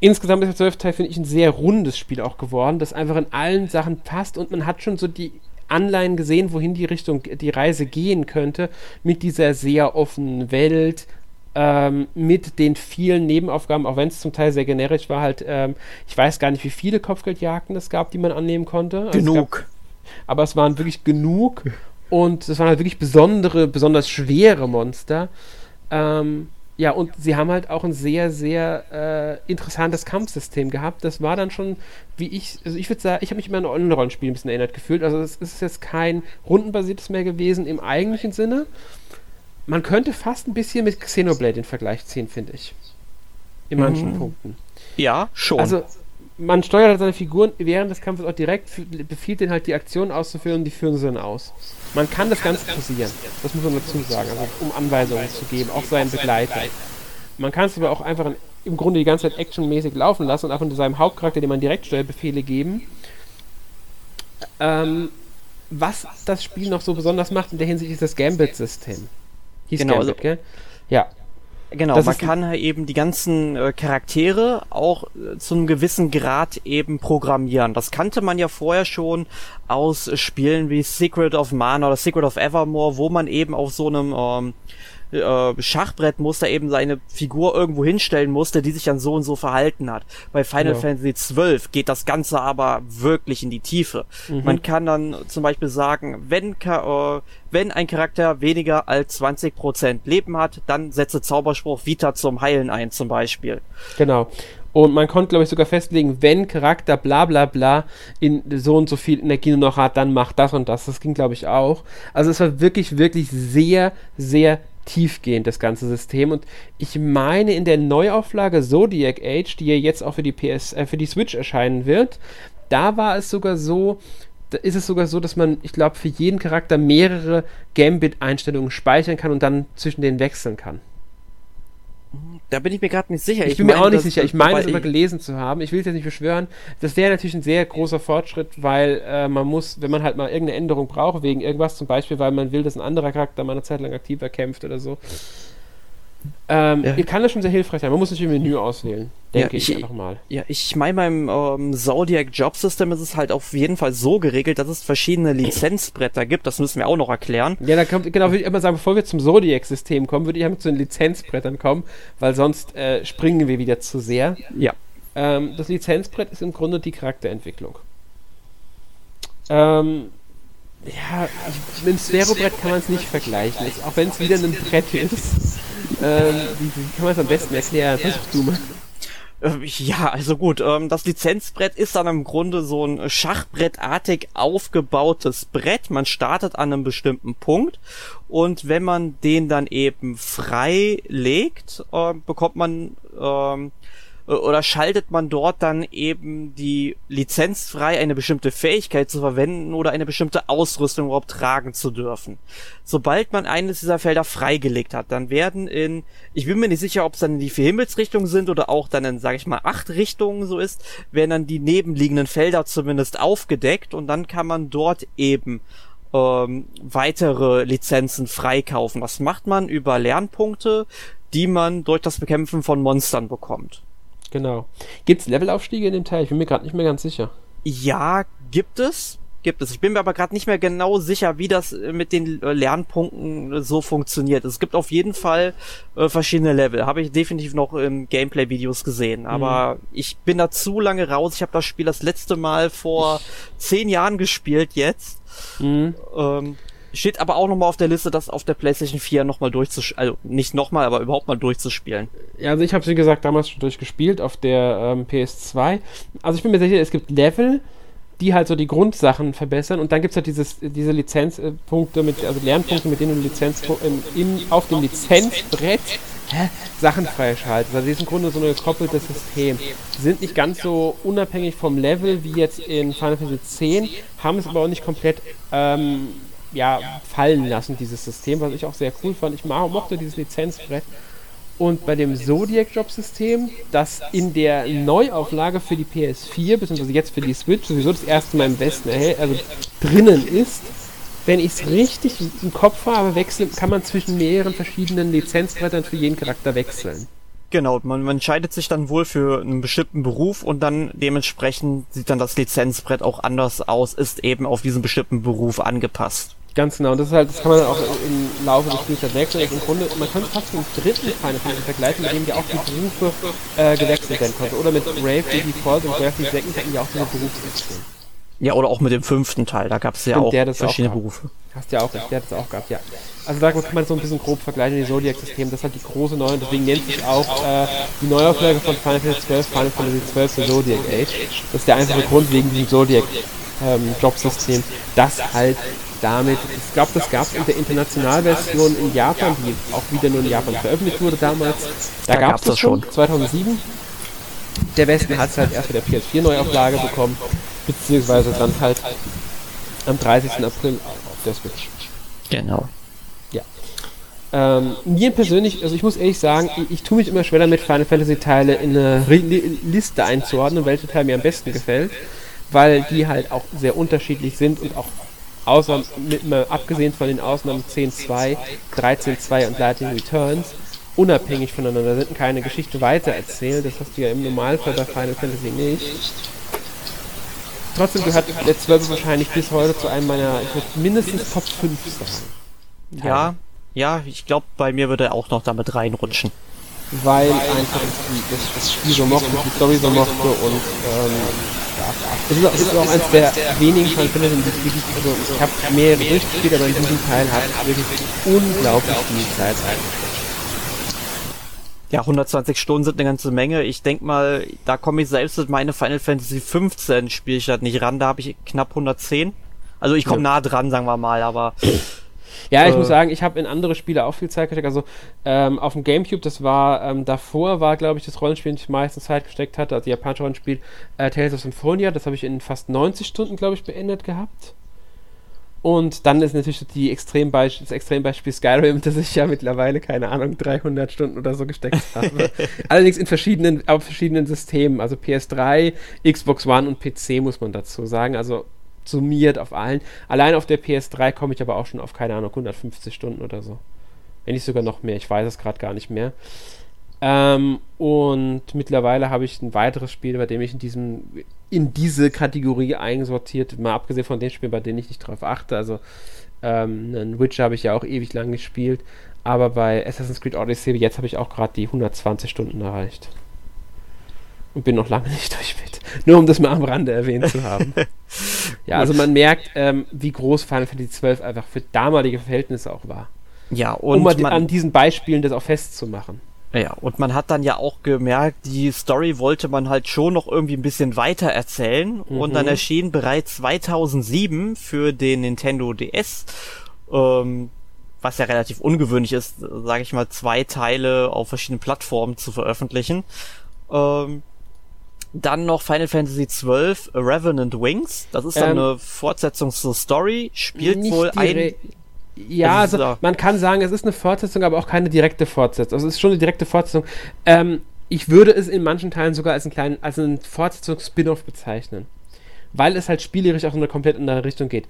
Speaker 2: Insgesamt ist der zwölfte Teil, finde ich, ein sehr rundes Spiel auch geworden, das einfach in allen Sachen passt und man hat schon so die Anleihen gesehen, wohin die Richtung, die Reise gehen könnte, mit dieser sehr offenen Welt, ähm, mit den vielen Nebenaufgaben, auch wenn es zum Teil sehr generisch war, halt, ähm, ich weiß gar nicht, wie viele Kopfgeldjagden es gab, die man annehmen konnte.
Speaker 1: Also genug.
Speaker 2: Es gab, aber es waren wirklich genug und es waren halt wirklich besondere, besonders schwere Monster. Ähm, ja, und sie haben halt auch ein sehr, sehr äh, interessantes Kampfsystem gehabt. Das war dann schon, wie ich, also ich würde sagen, ich habe mich immer an ein Rollenspiel ein bisschen erinnert gefühlt. Also es ist jetzt kein rundenbasiertes mehr gewesen im eigentlichen Sinne. Man könnte fast ein bisschen mit Xenoblade in Vergleich ziehen, finde ich. In manchen mhm. Punkten.
Speaker 1: Ja, schon.
Speaker 2: Also man steuert halt seine Figuren während des Kampfes auch direkt, befiehlt denen halt die Aktionen auszuführen und die führen sie dann aus. Man kann das Ganze posieren, das muss man dazu sagen, also um Anweisungen zu geben, auch seinen Begleitern. Man kann es aber auch einfach im Grunde die ganze Zeit actionmäßig laufen lassen und einfach nur seinem Hauptcharakter, dem man direkt Steuerbefehle geben. Ähm, was das Spiel noch so besonders macht in der Hinsicht ist das Gambit-System.
Speaker 1: Hieß genau, Gambit, also, gell? Ja, Genau, das man kann halt eben die ganzen äh, Charaktere auch äh, zu einem gewissen Grad eben programmieren. Das kannte man ja vorher schon aus Spielen wie Secret of Mana oder Secret of Evermore, wo man eben auf so einem ähm, äh, Schachbrettmuster eben seine Figur irgendwo hinstellen musste, die sich dann so und so verhalten hat. Bei Final ja. Fantasy XII geht das Ganze aber wirklich in die Tiefe. Mhm. Man kann dann zum Beispiel sagen, wenn, äh, wenn ein Charakter weniger als 20% Leben hat, dann setze Zauberspruch Vita zum Heilen ein zum Beispiel.
Speaker 2: Genau. Und man konnte, glaube ich, sogar festlegen, wenn Charakter bla bla bla in so und so viel Energie noch hat, dann macht das und das. Das ging, glaube ich, auch. Also es war wirklich, wirklich sehr, sehr tiefgehend, das ganze System. Und ich meine, in der Neuauflage Zodiac Age, die ja jetzt auch für die PS, äh, für die Switch erscheinen wird, da war es sogar so, da ist es sogar so, dass man, ich glaube, für jeden Charakter mehrere Gambit-Einstellungen speichern kann und dann zwischen denen wechseln kann.
Speaker 1: Da bin ich mir gerade nicht sicher.
Speaker 2: Ich, ich bin mir auch nicht sicher. Ich meine es immer gelesen zu haben. Ich will es jetzt nicht beschwören. Das wäre natürlich ein sehr großer Fortschritt, weil äh, man muss, wenn man halt mal irgendeine Änderung braucht, wegen irgendwas zum Beispiel, weil man will, dass ein anderer Charakter mal eine Zeit lang aktiver kämpft oder so, ähm, ja. Kann das schon sehr hilfreich sein. Man muss natürlich im Menü auswählen, denke ja, ich, ich, einfach mal.
Speaker 1: Ja, ich meine, beim ähm, Zodiac Job System ist es halt auf jeden Fall so geregelt, dass es verschiedene Lizenzbretter gibt. Das müssen wir auch noch erklären.
Speaker 2: Ja, da kommt, genau, würde ich immer sagen, bevor wir zum Zodiac-System kommen, würde ich einmal zu den Lizenzbrettern kommen, weil sonst äh, springen wir wieder zu sehr.
Speaker 1: Ja.
Speaker 2: Ähm, das Lizenzbrett ist im Grunde die Charakterentwicklung. Ähm, ja, mit dem Sphero-Brett kann man es nicht vergleichen, auch wenn es wieder ein Brett ist. Ähm, wie, wie, kann man es am besten erklären? Versuch du mal.
Speaker 1: Äh, ja, also gut, ähm, das Lizenzbrett ist dann im Grunde so ein Schachbrettartig aufgebautes Brett. Man startet an einem bestimmten Punkt und wenn man den dann eben frei legt, äh, bekommt man ähm, oder schaltet man dort dann eben die Lizenz frei, eine bestimmte Fähigkeit zu verwenden oder eine bestimmte Ausrüstung überhaupt tragen zu dürfen. Sobald man eines dieser Felder freigelegt hat, dann werden in, ich bin mir nicht sicher, ob es dann in die vier Himmelsrichtungen sind oder auch dann in, sage ich mal, acht Richtungen so ist, werden dann die nebenliegenden Felder zumindest aufgedeckt und dann kann man dort eben ähm, weitere Lizenzen freikaufen. Das macht man über Lernpunkte, die man durch das Bekämpfen von Monstern bekommt.
Speaker 2: Genau. Gibt es Levelaufstiege in dem Teil? Ich bin mir gerade nicht mehr ganz sicher.
Speaker 1: Ja, gibt es. Gibt es. Ich bin mir aber gerade nicht mehr genau sicher, wie das äh, mit den äh, Lernpunkten äh, so funktioniert. Es gibt auf jeden Fall äh, verschiedene Level. Habe ich definitiv noch in Gameplay-Videos gesehen. Aber mhm. ich bin da zu lange raus. Ich habe das Spiel das letzte Mal vor zehn Jahren gespielt jetzt. Mhm. Ähm, Steht aber auch nochmal auf der Liste, das auf der PlayStation 4 nochmal durchzuspielen. Also nicht nochmal, aber überhaupt mal durchzuspielen.
Speaker 2: Ja, also ich habe wie gesagt damals schon durchgespielt auf der ähm, PS2. Also ich bin mir sicher, es gibt Level, die halt so die Grundsachen verbessern und dann gibt es halt dieses, diese Lizenzpunkte, mit, also Lernpunkte, mit denen du Lizenz, in, auf dem Lizenzbrett hä, Sachen freischaltest. Also die sind im Grunde so ein gekoppeltes System. Sind nicht ganz so unabhängig vom Level wie jetzt in Final Fantasy X, haben es aber auch nicht komplett ähm, ja, fallen lassen, dieses System, was ich auch sehr cool fand. Ich mochte dieses Lizenzbrett. Und bei dem Zodiac-Job-System, das in der Neuauflage für die PS4, beziehungsweise jetzt für die Switch, sowieso das erste Mal im Westen also drinnen ist, wenn ich es richtig im Kopf habe, wechseln, kann man zwischen mehreren verschiedenen Lizenzbrettern für jeden Charakter wechseln.
Speaker 1: Genau, man, man entscheidet sich dann wohl für einen bestimmten Beruf und dann dementsprechend sieht dann das Lizenzbrett auch anders aus, ist eben auf diesen bestimmten Beruf angepasst.
Speaker 2: Ganz genau, und das ist halt, das kann man dann auch im Laufe des Spiels halt wechseln. Im Grunde, man könnte fast dem dritten Final Fantasy vergleichen, mit dem ja auch die Berufe äh, gewechselt werden konnten. Oder mit Brave the Default und Brave the Second hatten ja auch diese Berufswechsel.
Speaker 1: Ja, oder auch mit dem fünften Teil, da gab es ja auch verschiedene
Speaker 2: auch.
Speaker 1: Berufe.
Speaker 2: Hast ja auch recht, der hat es auch gehabt, ja. Also da kann man so ein bisschen grob vergleichen, die Zodiac-System, das ist halt die große neue, deswegen nennt sich auch äh, die Neuauflage von Final Fantasy 12, Final Fantasy 12 der Zodiac Age. Das ist der einfache Grund wegen diesem Zodiac-Jobsystem, das halt damit, ich glaube, das gab es in der Internationalversion in Japan, die auch wieder nur in Japan veröffentlicht wurde damals. Da,
Speaker 1: Da
Speaker 2: gab es das schon,
Speaker 1: schon.
Speaker 2: 2007. Der Westen hat es halt erst mit der PS4-Neuauflage bekommen, beziehungsweise dann halt am 30. April auf der Switch.
Speaker 1: Genau.
Speaker 2: Ähm, mir persönlich, also ich muss ehrlich sagen, ich, ich tue mich immer schwer damit, Final Fantasy Teile in eine Li- Liste einzuordnen, welcher Teil mir am besten gefällt, weil die halt auch sehr unterschiedlich sind und auch außer, mit, mal abgesehen von den Ausnahmen 10.2, 13.2 und Lightning Returns, unabhängig voneinander sind keine Geschichte weitererzählen. Das hast du ja im Normalfall bei Final Fantasy nicht. Trotzdem gehört der 12 wahrscheinlich bis heute zu einem meiner, ich würde mindestens Top 5 sagen.
Speaker 1: Ja, ja, ich glaube, bei mir würde er auch noch damit reinrutschen.
Speaker 2: weil einfach das, das Spiel so mochte, die Story so mochte und ähm, ja, es ist, auch, es ist auch eines der wenigen Final Fantasy, die ich wirklich, also ich habe mehrere durchgespielt, aber in diesem Teil hat wirklich unglaublich viel Zeit.
Speaker 1: Ja, 120 Stunden sind eine ganze Menge. Ich denk mal, da komme ich selbst mit meine Final Fantasy 15 spiele ich halt nicht ran. Da habe ich knapp 110. Also ich komme
Speaker 2: Ja.
Speaker 1: nah dran, sagen wir mal, aber
Speaker 2: Ja, ich
Speaker 1: Äh.
Speaker 2: muss sagen, ich habe in andere Spiele auch viel Zeit gesteckt. Also ähm, auf dem Gamecube, das war ähm, davor, war glaube ich das Rollenspiel, in das ich meistens Zeit gesteckt hatte, also japanische Rollenspiel, äh, Tales of Symphonia. Das habe ich in fast 90 Stunden, glaube ich, beendet gehabt. Und dann ist natürlich die Extrembeis das Extrembeispiel Skyrim, das ich ja mittlerweile, keine Ahnung, 300 Stunden oder so gesteckt habe. Allerdings in verschiedenen, auf verschiedenen Systemen, also PS3, Xbox One und PC muss man dazu sagen. Also summiert auf allen. Allein auf der PS3 komme ich aber auch schon auf, keine Ahnung, 150 Stunden oder so. Wenn nicht sogar noch mehr, ich weiß es gerade gar nicht mehr. Ähm, und mittlerweile habe ich ein weiteres Spiel, bei dem ich in diesem in diese Kategorie einsortiert, mal abgesehen von den Spielen, bei denen ich nicht drauf achte. Also ähm, einen Witcher habe ich ja auch ewig lang gespielt, aber bei Assassin's Creed Odyssey jetzt habe ich auch gerade die 120 Stunden erreicht. Und bin noch lange nicht durch mit. Nur um das mal am Rande erwähnt zu haben. ja, also man merkt, ähm, wie groß Final Fantasy XII einfach für damalige Verhältnisse auch war.
Speaker 1: ja,
Speaker 2: um
Speaker 1: und
Speaker 2: die-
Speaker 1: man,
Speaker 2: an diesen Beispielen das auch festzumachen.
Speaker 1: ja, und man hat dann ja auch gemerkt, die Story wollte man halt schon noch irgendwie ein bisschen weiter erzählen und
Speaker 2: Mhm.
Speaker 1: dann erschien bereits 2007 für den Nintendo DS ähm, was ja relativ ungewöhnlich ist, sage ich mal, zwei Teile auf verschiedenen Plattformen zu veröffentlichen. Ähm, dann noch Final Fantasy XII, Revenant Wings. Das ist dann
Speaker 2: Ähm,
Speaker 1: eine Fortsetzung zur Story. Spielt
Speaker 2: Nicht
Speaker 1: wohl ein.
Speaker 2: Ja,
Speaker 1: Also,
Speaker 2: also man kann sagen, es ist eine Fortsetzung, aber auch keine direkte Fortsetzung. Also es ist schon eine direkte Fortsetzung. Ähm, ich würde es in manchen Teilen sogar als einen kleinen, als einen Fortsetzungs-Spin-off bezeichnen. Weil es halt spielerisch auch in eine komplett andere Richtung geht.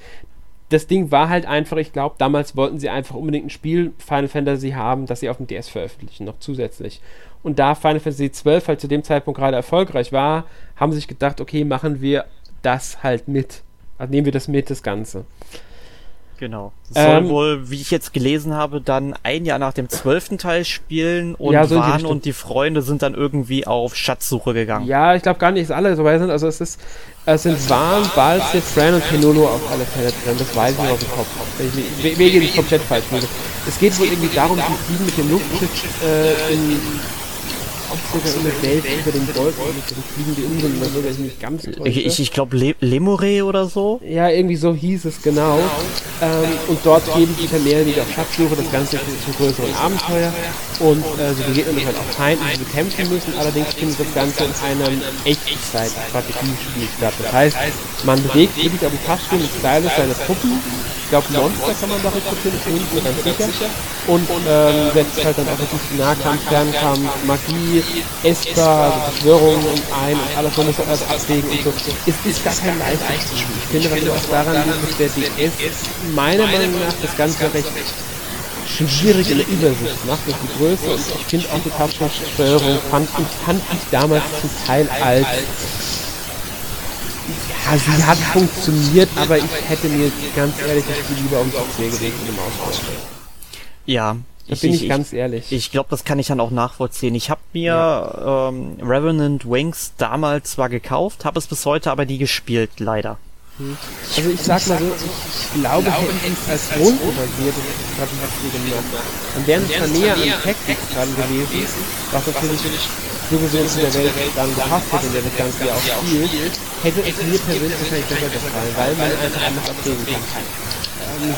Speaker 2: Das Ding war halt einfach, ich glaube, damals wollten sie einfach unbedingt ein Spiel Final Fantasy haben, das sie auf dem DS veröffentlichen, noch zusätzlich. Und da Final Fantasy XII halt zu dem Zeitpunkt gerade erfolgreich war, haben sie sich gedacht, okay, machen wir das halt mit. Also nehmen wir das mit, das Ganze.
Speaker 1: Genau. Soll
Speaker 2: Ähm,
Speaker 1: wohl, wie ich jetzt gelesen habe, dann ein Jahr nach dem zwölften Teil spielen und
Speaker 2: Ja, so Richtung.
Speaker 1: und die Freunde sind dann irgendwie auf Schatzsuche gegangen.
Speaker 2: Ja, ich glaube gar nicht, dass alle so weit sind. Also es ist, es sind Warn, Balze, Fran und Penolo auf alle Fälle drin. Das weiß ich aus dem Kopf. Ich, ich komplett falsch. Es geht wohl irgendwie darum, die fliegen mit dem Luftschiff äh, in in der Welt über den Golf oder so, die fliegen die Inseln oder so, wenn ich mich nicht ganz täusche.
Speaker 1: Ich, ich, ich glaube Le Lemure oder so.
Speaker 2: Ja, irgendwie so hieß es genau. Ähm, und dort geben sich dann mehr wieder auf Schatzsuche, das Ganze zu zum größeren Abenteuer. Und äh, sie begegnen halt auch Feinden, die sie bekämpfen müssen. Allerdings findet das Ganze in einem Echtzeit-Strategiespiel statt. Das heißt, man bewegt wirklich auf dem Tasten mit Stylus seine Truppen. Ich glaube, Monster kann man da rekrutieren, ich bin mehr ganz sicher. Und ähm, setzt halt dann auch wirklich Nahkampf, Fernkampf, Magie, Esper, also Beschwörungen und ein und alles, man muss alles abwägen und so. Es ist gar kein leichtes Spiel. Ich finde, was auch daran liegt, dass der DS meiner Meinung nach das Ganze recht schwierig in der Übersicht macht durch die Größe und ich finde auch die Tastensteuerung fand, fand ich damals zum Teil als ja, sie hat funktioniert, aber ich hätte mir ganz ehrlich das Spiel lieber um PC gelegt mit dem Maus.
Speaker 1: Ja,
Speaker 2: da bin ich, ich ganz ehrlich.
Speaker 1: Ich glaube, das kann ich dann auch nachvollziehen. Ich habe mir ja. ähm, Revenant Wings damals zwar gekauft, habe es bis heute aber nie gespielt, leider.
Speaker 2: Hm. Also ich sag mal so, ich glaube, hätten es als rundenbasiertes Strategie gemacht, dann wären es näher an Tactics dran gewesen, was natürlich so gesehen zu der Welt dann gepasst hätte, der das Ganze ja auch spielt, hätte es mir persönlich wahrscheinlich besser gefallen, weil man einfach anders abwägen kann.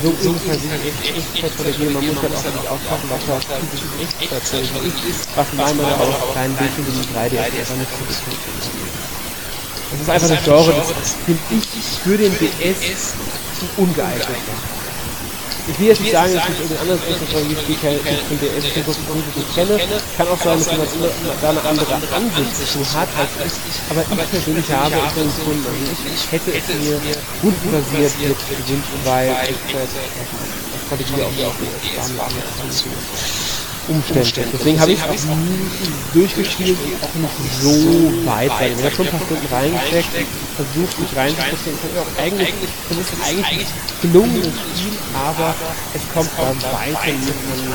Speaker 2: so unversichert Echtzeitstrategie, man muss halt auch nicht aufpassen, was da typisch Echtzeitstrategie ist, was manchmal auch auf kleinen Bildschirm wie 3D einfach nicht so ist. Das ist einfach das Genre, das finde ich für den DS ungeeignet war. Ich will jetzt nicht sagen, dass ich irgendein anderes Technologie von DS nicht kenne. Kann auch sein, dass man da eine andere Ansicht hat als ich. Aber ich persönlich habe es dann gefunden. Also ich hätte es mir rundenbasiert jetzt gewünscht, weil Strategie auch nicht Umstände. Deswegen habe ich es auch durchgespielt und auch noch so weit sein. Ich habe schon ein paar Stunden reingesteckt, versucht mich reinzustecken. Eigentlich, das ist eigentlich gelungenes Spiel, aber es kommt beim Weitem nicht den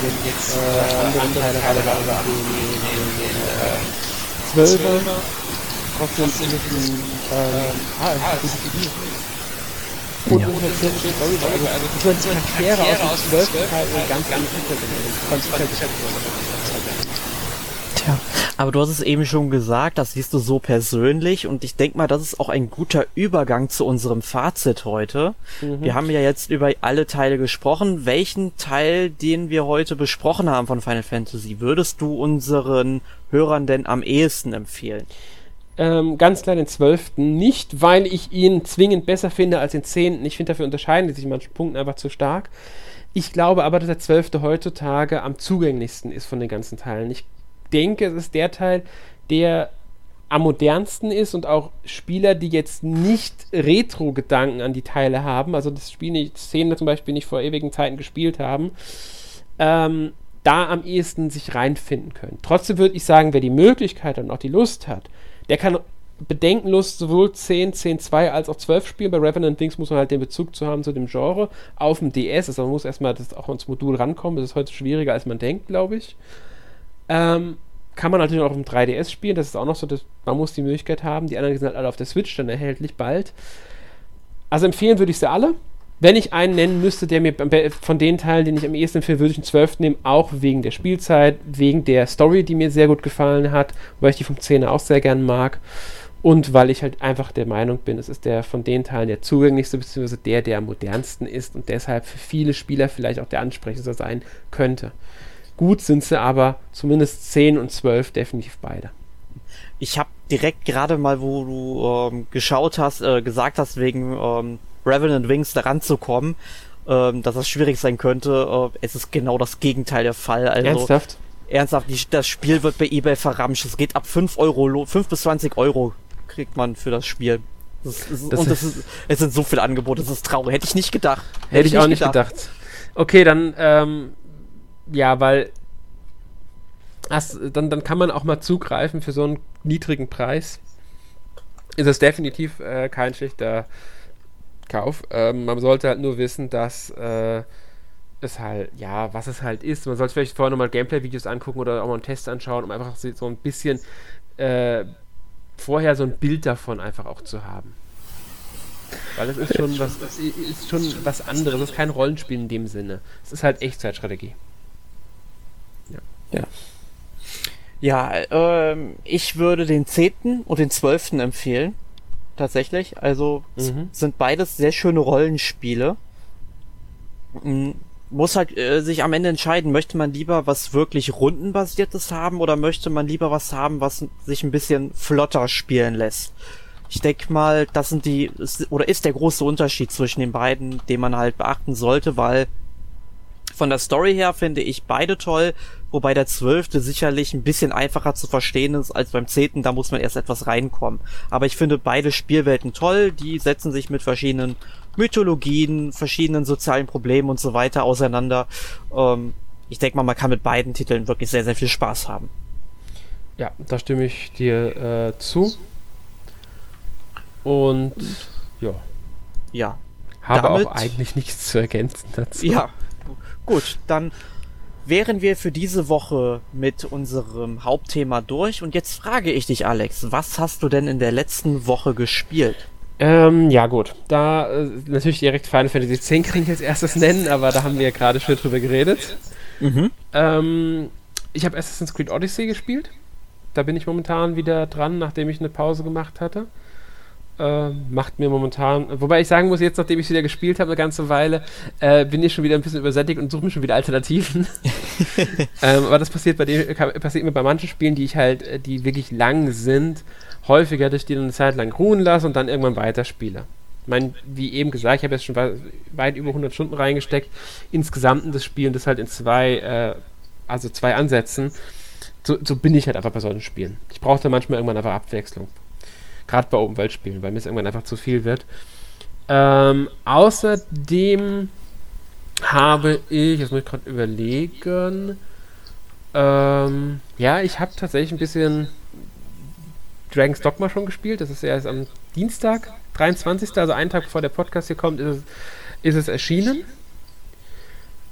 Speaker 2: äh, anderen Teilen gerade bei den, den, Zwölfer. Trotzdem ist es ein, äh, ah, es ist ein und ja. unterschiedliche Story, also, also ich meine, Charaktere aus dem 12. Teil ganz anders
Speaker 1: Tja, aber du hast es eben schon gesagt, das siehst du so persönlich und ich denke mal, das ist auch ein guter Übergang zu unserem Fazit heute. Mhm. Wir haben ja jetzt über alle Teile gesprochen. Welchen Teil, den wir heute besprochen haben von Final Fantasy, würdest du unseren Hörern denn am ehesten empfehlen?
Speaker 2: Ähm, ganz klar den zwölften. Nicht, weil ich ihn zwingend besser finde als den zehnten. Ich finde, dafür unterscheiden die sich in manchen Punkten einfach zu stark. Ich glaube aber, dass der zwölfte heutzutage am zugänglichsten ist von den ganzen Teilen. Ich denke, es ist der Teil, der am modernsten ist und auch Spieler, die jetzt nicht Retro-Gedanken an die Teile haben, also das Spiel nicht, Szene zum Beispiel nicht vor ewigen Zeiten gespielt haben, ähm, da am ehesten sich reinfinden können. Trotzdem würde ich sagen, wer die Möglichkeit und auch die Lust hat, der kann bedenkenlos sowohl 10, 10, 2 als auch 12 spielen. Bei Revenant Dings muss man halt den Bezug zu haben zu dem Genre. Auf dem DS, also man muss erstmal das, auch ins Modul rankommen. Das ist heute schwieriger, als man denkt, glaube ich. Ähm, kann man natürlich auch auf dem 3DS spielen. Das ist auch noch so, dass man muss die Möglichkeit haben. Die anderen sind halt alle auf der Switch dann erhältlich bald. Also empfehlen würde ich sie alle. Wenn ich einen nennen müsste, der mir von den Teilen, den ich am ehesten empfehle, würde ich einen 12. nehmen, auch wegen der Spielzeit, wegen der Story, die mir sehr gut gefallen hat, weil ich die vom 10er auch sehr gern mag und weil ich halt einfach der Meinung bin, es ist der von den Teilen der zugänglichste, beziehungsweise der, der am modernsten ist und deshalb für viele Spieler vielleicht auch der ansprechendste sein könnte. Gut sind sie aber zumindest 10 und 12 definitiv beide.
Speaker 1: Ich habe direkt gerade mal, wo du ähm, geschaut hast, äh, gesagt hast, wegen ähm, Revenant Wings daran zu kommen, ähm, dass das schwierig sein könnte. Äh, es ist genau das Gegenteil der Fall. Also,
Speaker 2: Ernsthaft?
Speaker 1: Ernsthaft, die, das Spiel wird bei eBay verramscht. Es geht ab 5 Euro, 5 bis 20 Euro kriegt man für das Spiel. Das ist, das und das ist, es sind so viele Angebote, das ist traurig. Hätte ich nicht gedacht.
Speaker 2: Hätte, Hätte ich nicht auch nicht gedacht. gedacht. Okay, dann, ähm, ja, weil das, dann, dann kann man auch mal zugreifen für so einen niedrigen Preis. Ist es definitiv äh, kein schlechter Kauf. Ähm, man sollte halt nur wissen, dass äh, es halt, ja, was es halt ist. Man sollte vielleicht vorher nochmal Gameplay-Videos angucken oder auch mal einen Test anschauen, um einfach so ein bisschen äh, vorher so ein Bild davon einfach auch zu haben. Weil es ist schon was, ist schon was anderes. Es ist kein Rollenspiel in dem Sinne. Es ist halt Echtzeitstrategie.
Speaker 1: Ja. Ja. Ja, ähm, ich würde den 10. und den 12. empfehlen tatsächlich. Also mhm. sind beides sehr schöne Rollenspiele. Muss halt äh, sich am Ende entscheiden, möchte man lieber was wirklich rundenbasiertes haben oder möchte man lieber was haben, was sich ein bisschen flotter spielen lässt. Ich denke mal, das sind die, oder ist der große Unterschied zwischen den beiden, den man halt beachten sollte, weil von der Story her finde ich beide toll, wobei der zwölfte sicherlich ein bisschen einfacher zu verstehen ist als beim zehnten, da muss man erst etwas reinkommen. Aber ich finde beide Spielwelten toll, die setzen sich mit verschiedenen Mythologien, verschiedenen sozialen Problemen und so weiter auseinander. Ähm, ich denke mal, man kann mit beiden Titeln wirklich sehr, sehr viel Spaß haben.
Speaker 2: Ja, da stimme ich dir äh, zu. Und ja.
Speaker 1: Ja.
Speaker 2: Habe damit, auch eigentlich nichts zu ergänzen dazu.
Speaker 1: Ja. Gut, dann wären wir für diese Woche mit unserem Hauptthema durch. Und jetzt frage ich dich, Alex, was hast du denn in der letzten Woche gespielt?
Speaker 2: Ähm, ja gut, da äh, natürlich direkt Final Fantasy X kann ich als erstes nennen, aber da haben wir ja gerade schon drüber geredet. Mhm. Ähm, ich habe Assassin's Creed Odyssey gespielt. Da bin ich momentan wieder dran, nachdem ich eine Pause gemacht hatte. Äh, macht mir momentan, wobei ich sagen muss, jetzt nachdem ich es wieder gespielt habe, eine ganze Weile, äh, bin ich schon wieder ein bisschen übersättigt und suche mir schon wieder Alternativen. ähm, aber das passiert bei dem, passiert mir bei manchen Spielen, die ich halt, äh, die wirklich lang sind, häufiger, dass ich die dann eine Zeit lang ruhen lasse und dann irgendwann weiterspiele. Ich meine, wie eben gesagt, ich habe jetzt schon weit über 100 Stunden reingesteckt, insgesamt in das Spiel und das halt in zwei, äh, also zwei Ansätzen. So, so, bin ich halt einfach bei solchen Spielen. Ich brauche da manchmal irgendwann einfach Abwechslung. Gerade bei Open-World-Spielen, weil mir es irgendwann einfach zu viel wird. Ähm, außerdem habe ich, jetzt muss ich gerade überlegen, ähm, ja, ich habe tatsächlich ein bisschen Dragon's Dogma schon gespielt. Das ist erst am Dienstag, 23. Also einen Tag bevor der Podcast hier kommt, ist es, ist es erschienen.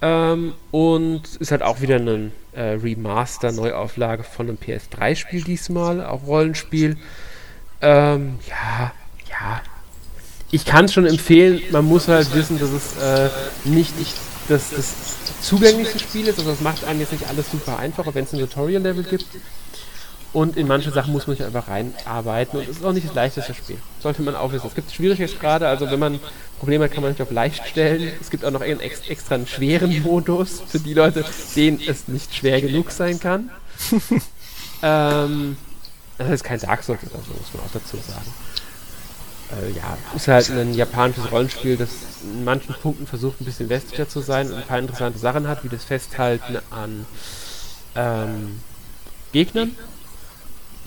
Speaker 2: Ähm, und ist halt auch wieder eine äh, Remaster-Neuauflage von einem PS3-Spiel diesmal, auch Rollenspiel. Ähm, ja, ja. Ich kann es schon empfehlen, man muss halt wissen, dass es äh, nicht ich, das, das zugänglichste Spiel ist, also das macht einem jetzt nicht alles super einfach, wenn es ein Tutorial-Level gibt. Und in manche Sachen muss man sich einfach reinarbeiten und es ist auch nicht das leichteste Spiel. Sollte man auch wissen. Es gibt Schwierigkeitsgrade, also wenn man Probleme hat, kann man sich auf leicht stellen. Es gibt auch noch einen extra einen schweren Modus für die Leute, denen es nicht schwer genug sein kann. ähm, das ist kein Dark Souls oder so, muss man auch dazu sagen. Äh, ja, ist halt ein japanisches Rollenspiel, das in manchen Punkten versucht, ein bisschen westlicher zu sein und ein paar interessante Sachen hat, wie das Festhalten an ähm, Gegnern.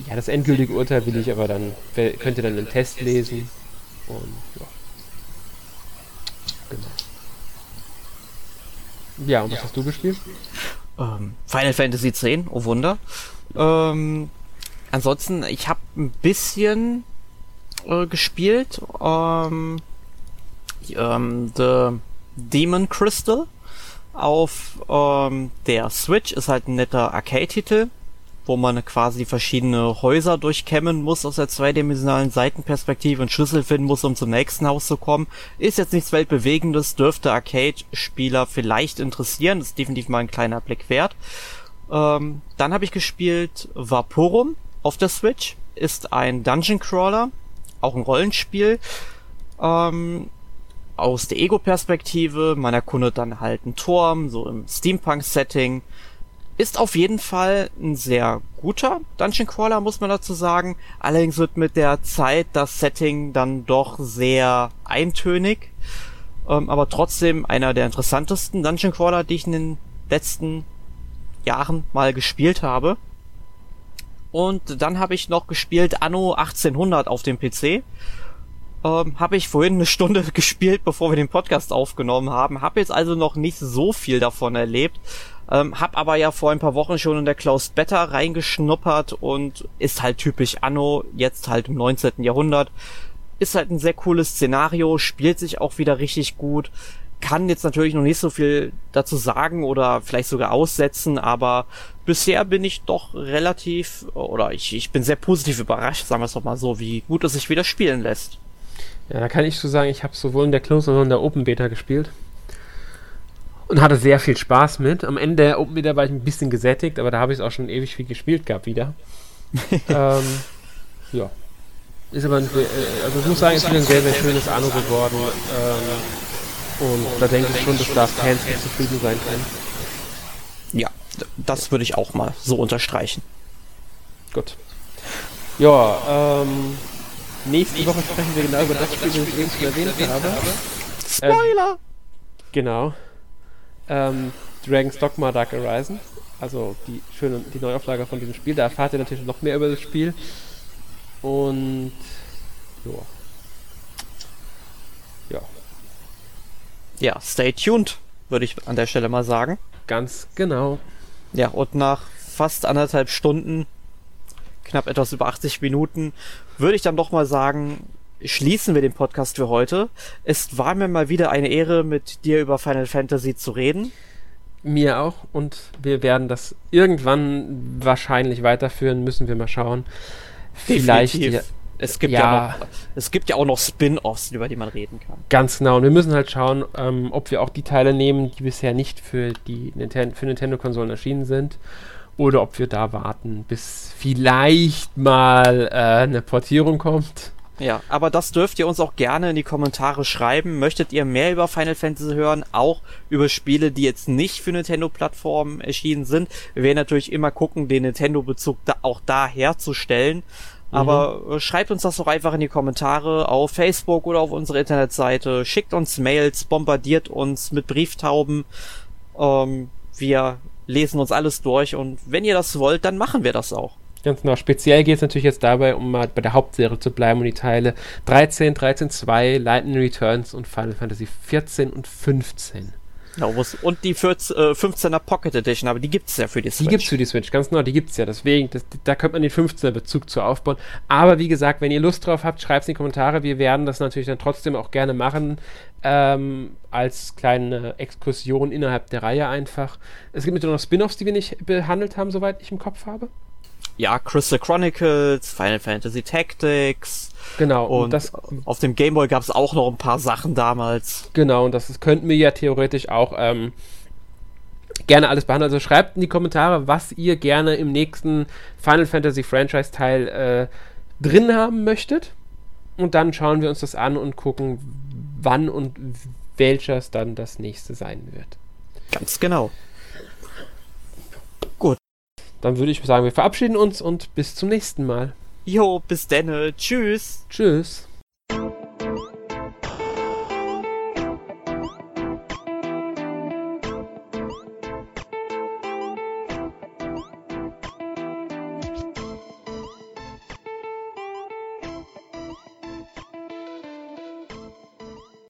Speaker 2: Ja, das endgültige Urteil will ich aber dann, könnt ihr dann im Test lesen. Und ja. Genau. Ja, und was hast du gespielt?
Speaker 1: Ähm, Final Fantasy X, oh Wunder. Ähm, ansonsten, ich habe ein bisschen äh, gespielt. Ähm, ähm, The Demon Crystal auf ähm, der Switch ist halt ein netter Arcade-Titel wo man quasi verschiedene Häuser durchkämmen muss aus der zweidimensionalen Seitenperspektive und Schlüssel finden muss, um zum nächsten Haus zu kommen. Ist jetzt nichts Weltbewegendes, dürfte Arcade-Spieler vielleicht interessieren, ist definitiv mal ein kleiner Blick wert. Ähm, dann habe ich gespielt Vaporum auf der Switch, ist ein Dungeon Crawler, auch ein Rollenspiel. Ähm, aus der Ego-Perspektive, man erkundet dann halt einen Turm, so im Steampunk-Setting. Ist auf jeden Fall ein sehr guter Dungeon Crawler, muss man dazu sagen. Allerdings wird mit der Zeit das Setting dann doch sehr eintönig. Ähm, aber trotzdem einer der interessantesten Dungeon Crawler, die ich in den letzten Jahren mal gespielt habe. Und dann habe ich noch gespielt Anno 1800 auf dem PC. Ähm, habe ich vorhin eine Stunde gespielt, bevor wir den Podcast aufgenommen haben. Habe jetzt also noch nicht so viel davon erlebt. Ähm, hab aber ja vor ein paar Wochen schon in der Closed Beta reingeschnuppert und ist halt typisch Anno, jetzt halt im 19. Jahrhundert. Ist halt ein sehr cooles Szenario, spielt sich auch wieder richtig gut. Kann jetzt natürlich noch nicht so viel dazu sagen oder vielleicht sogar aussetzen, aber bisher bin ich doch relativ, oder ich, ich bin sehr positiv überrascht, sagen wir es doch mal so, wie gut es sich wieder spielen lässt.
Speaker 2: Ja, da kann ich so sagen, ich habe sowohl in der Closed als auch in der Open Beta gespielt und hatte sehr viel Spaß mit. Am Ende der Open Beta war ich ein bisschen gesättigt, aber da habe ich es auch schon ewig viel gespielt gehabt wieder. ähm, ja. Ist aber, ein, äh, also ich muss sagen, es ist wieder ein sehr, sehr schönes Anno geworden. Ähm, und da denke ich schon, dass da Fans nicht zufrieden sein können.
Speaker 1: Ja, das würde ich auch mal so unterstreichen.
Speaker 2: Gut. Ja, ähm, nächste Woche sprechen wir genau über das Spiel, das ich eben schon erwähnt habe.
Speaker 1: Spoiler!
Speaker 2: Äh, genau ähm, Dragon's Dogma Dark Horizon. Also die schöne, die Neuauflage von diesem Spiel. Da erfahrt ihr natürlich noch mehr über das Spiel. Und ja.
Speaker 1: Ja. Ja, stay tuned, würde ich an der Stelle mal sagen.
Speaker 2: Ganz genau.
Speaker 1: Ja, und nach fast anderthalb Stunden, knapp etwas über 80 Minuten, würde ich dann doch mal sagen, schließen wir den Podcast für heute. Es war mir mal wieder eine Ehre, mit dir über Final Fantasy zu reden.
Speaker 2: Mir auch. Und wir werden das irgendwann wahrscheinlich weiterführen, müssen wir mal schauen.
Speaker 1: Vielleicht. Es gibt ja, ja noch, es gibt ja auch noch Spin-offs, über die man reden kann.
Speaker 2: Ganz genau. Und wir müssen halt schauen, ähm, ob wir auch die Teile nehmen, die bisher nicht für die Ninten für Nintendo-Konsolen erschienen sind. Oder ob wir da warten, bis vielleicht mal äh, eine Portierung kommt.
Speaker 1: Ja, aber das dürft ihr uns auch gerne in die Kommentare schreiben. Möchtet ihr mehr über Final Fantasy hören, auch über Spiele, die jetzt nicht für Nintendo-Plattformen erschienen sind? Wir werden natürlich immer gucken, den Nintendo-Bezug da auch da herzustellen. Aber mhm. Äh, schreibt uns das doch einfach in die Kommentare auf Facebook oder auf unsere Internetseite. Schickt uns Mails, bombardiert uns mit Brieftauben. Ähm, wir lesen uns alles durch und wenn ihr das wollt, dann machen wir das auch.
Speaker 2: Ganz genau. Speziell geht es natürlich jetzt dabei, um mal bei der Hauptserie zu bleiben und die Teile 13, 13.2, Lightning Returns und Final Fantasy 14 und 15.
Speaker 1: Genau, und die 14, äh, 15er Pocket Edition, aber die gibt es ja für die
Speaker 2: Switch. Die gibt es für die Switch, ganz genau, die gibt es ja. Deswegen, das, da könnte man den 15er Bezug zu aufbauen. Aber wie gesagt, wenn ihr Lust drauf habt, schreibt es in die Kommentare. Wir werden das natürlich dann trotzdem auch gerne machen. Ähm, als kleine Exkursion innerhalb der Reihe einfach. Es gibt natürlich noch Spin-offs, die wir nicht behandelt haben, soweit ich im Kopf habe
Speaker 1: ja, Crystal Chronicles, Final Fantasy Tactics.
Speaker 2: Genau.
Speaker 1: Und, und das, auf dem Game Boy gab es auch noch ein paar Sachen damals.
Speaker 2: Genau, und das, das könnten wir ja theoretisch auch ähm, gerne alles behandeln. Also schreibt in die Kommentare, was ihr gerne im nächsten Final Fantasy Franchise Teil äh, drin haben möchtet. Und dann schauen wir uns das an und gucken, wann und welches dann das nächste sein wird.
Speaker 1: Ganz genau.
Speaker 2: Dann würde ich sagen, wir verabschieden uns und bis zum nächsten Mal.
Speaker 1: Jo, bis denne. Tschüss.
Speaker 2: Tschüss.